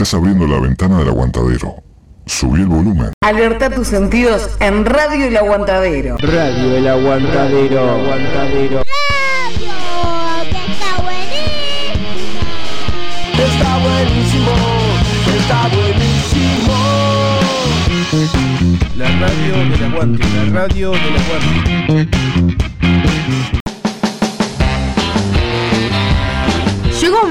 Estás abriendo la ventana del aguantadero. Subí el volumen. Alerta tus sentidos en Radio El Aguantadero. Radio El Aguantadero. Aguantadero. Está buenísimo, está buenísimo. La radio del aguante, la radio del aguante.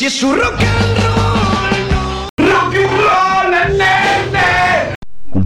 Si es su rock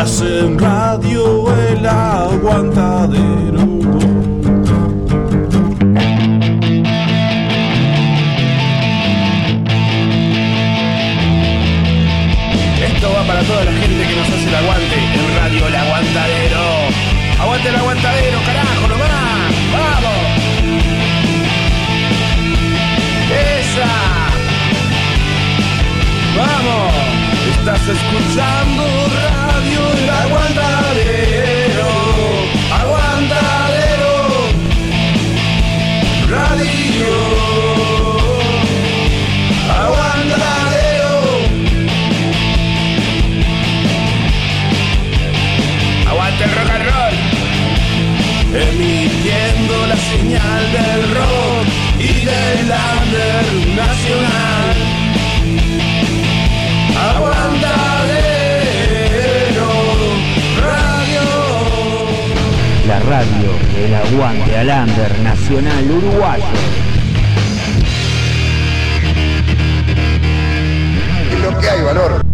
En radio el aguantadero. Esto va para toda la gente que nos hace el aguante en Radio El Aguantadero. Aguante el aguantadero, carajo, nomás. ¡Vamos! ¡Esa! ¡Vamos! Estás escuchando Radio del rock y del under nacional. Aguantadero Radio. La radio del aguante al under nacional uruguayo. Es lo que hay, valor.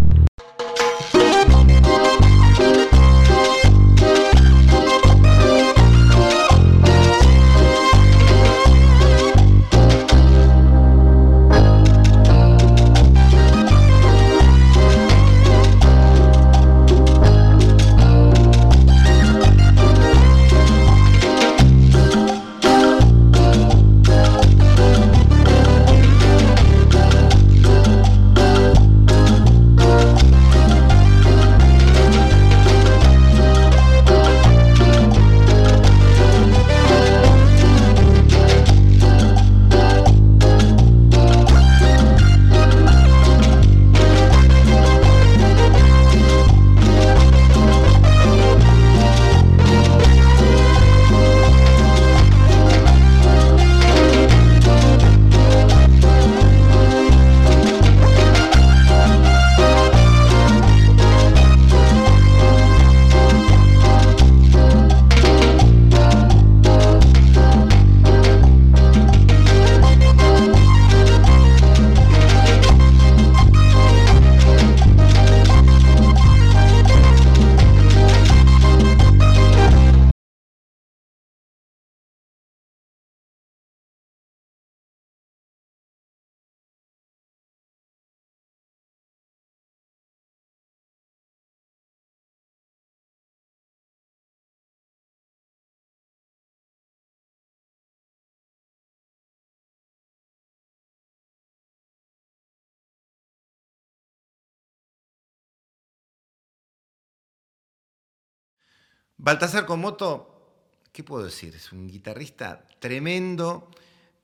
Baltasar Comoto, ¿qué puedo decir? Es un guitarrista tremendo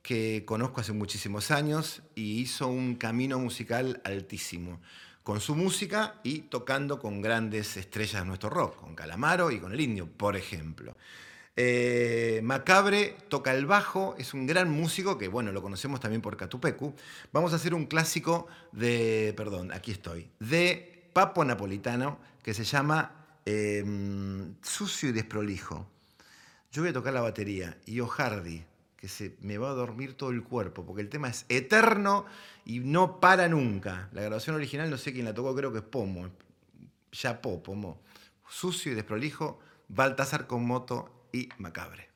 que conozco hace muchísimos años y hizo un camino musical altísimo, con su música y tocando con grandes estrellas de nuestro rock, con Calamaro y con el Indio, por ejemplo. Eh, Macabre toca el bajo, es un gran músico que, bueno, lo conocemos también por Catupecu. Vamos a hacer un clásico de, perdón, aquí estoy, de Papo Napolitano, que se llama eh, Sucio y Desprolijo. Yo voy a tocar la batería y O'Hardy, que se me va a dormir todo el cuerpo, porque el tema es eterno y no para nunca. La grabación original no sé quién la tocó, creo que es Pomo, Chapó, Pomo. Sucio y desprolijo, Baltasar con moto y Macabre.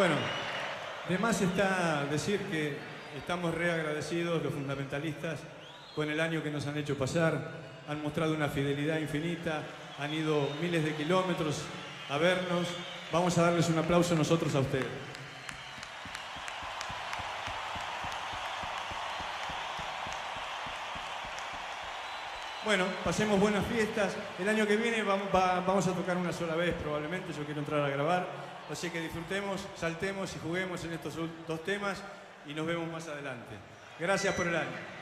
Bueno, de más está decir que estamos reagradecidos los fundamentalistas con el año que nos han hecho pasar, han mostrado una fidelidad infinita, han ido miles de kilómetros a vernos. Vamos a darles un aplauso nosotros a ustedes. Bueno, pasemos buenas fiestas. El año que viene vamos, va- vamos a tocar una sola vez probablemente. Yo quiero entrar a grabar. Así que disfrutemos, saltemos y juguemos en estos dos temas y nos vemos más adelante. Gracias por el año.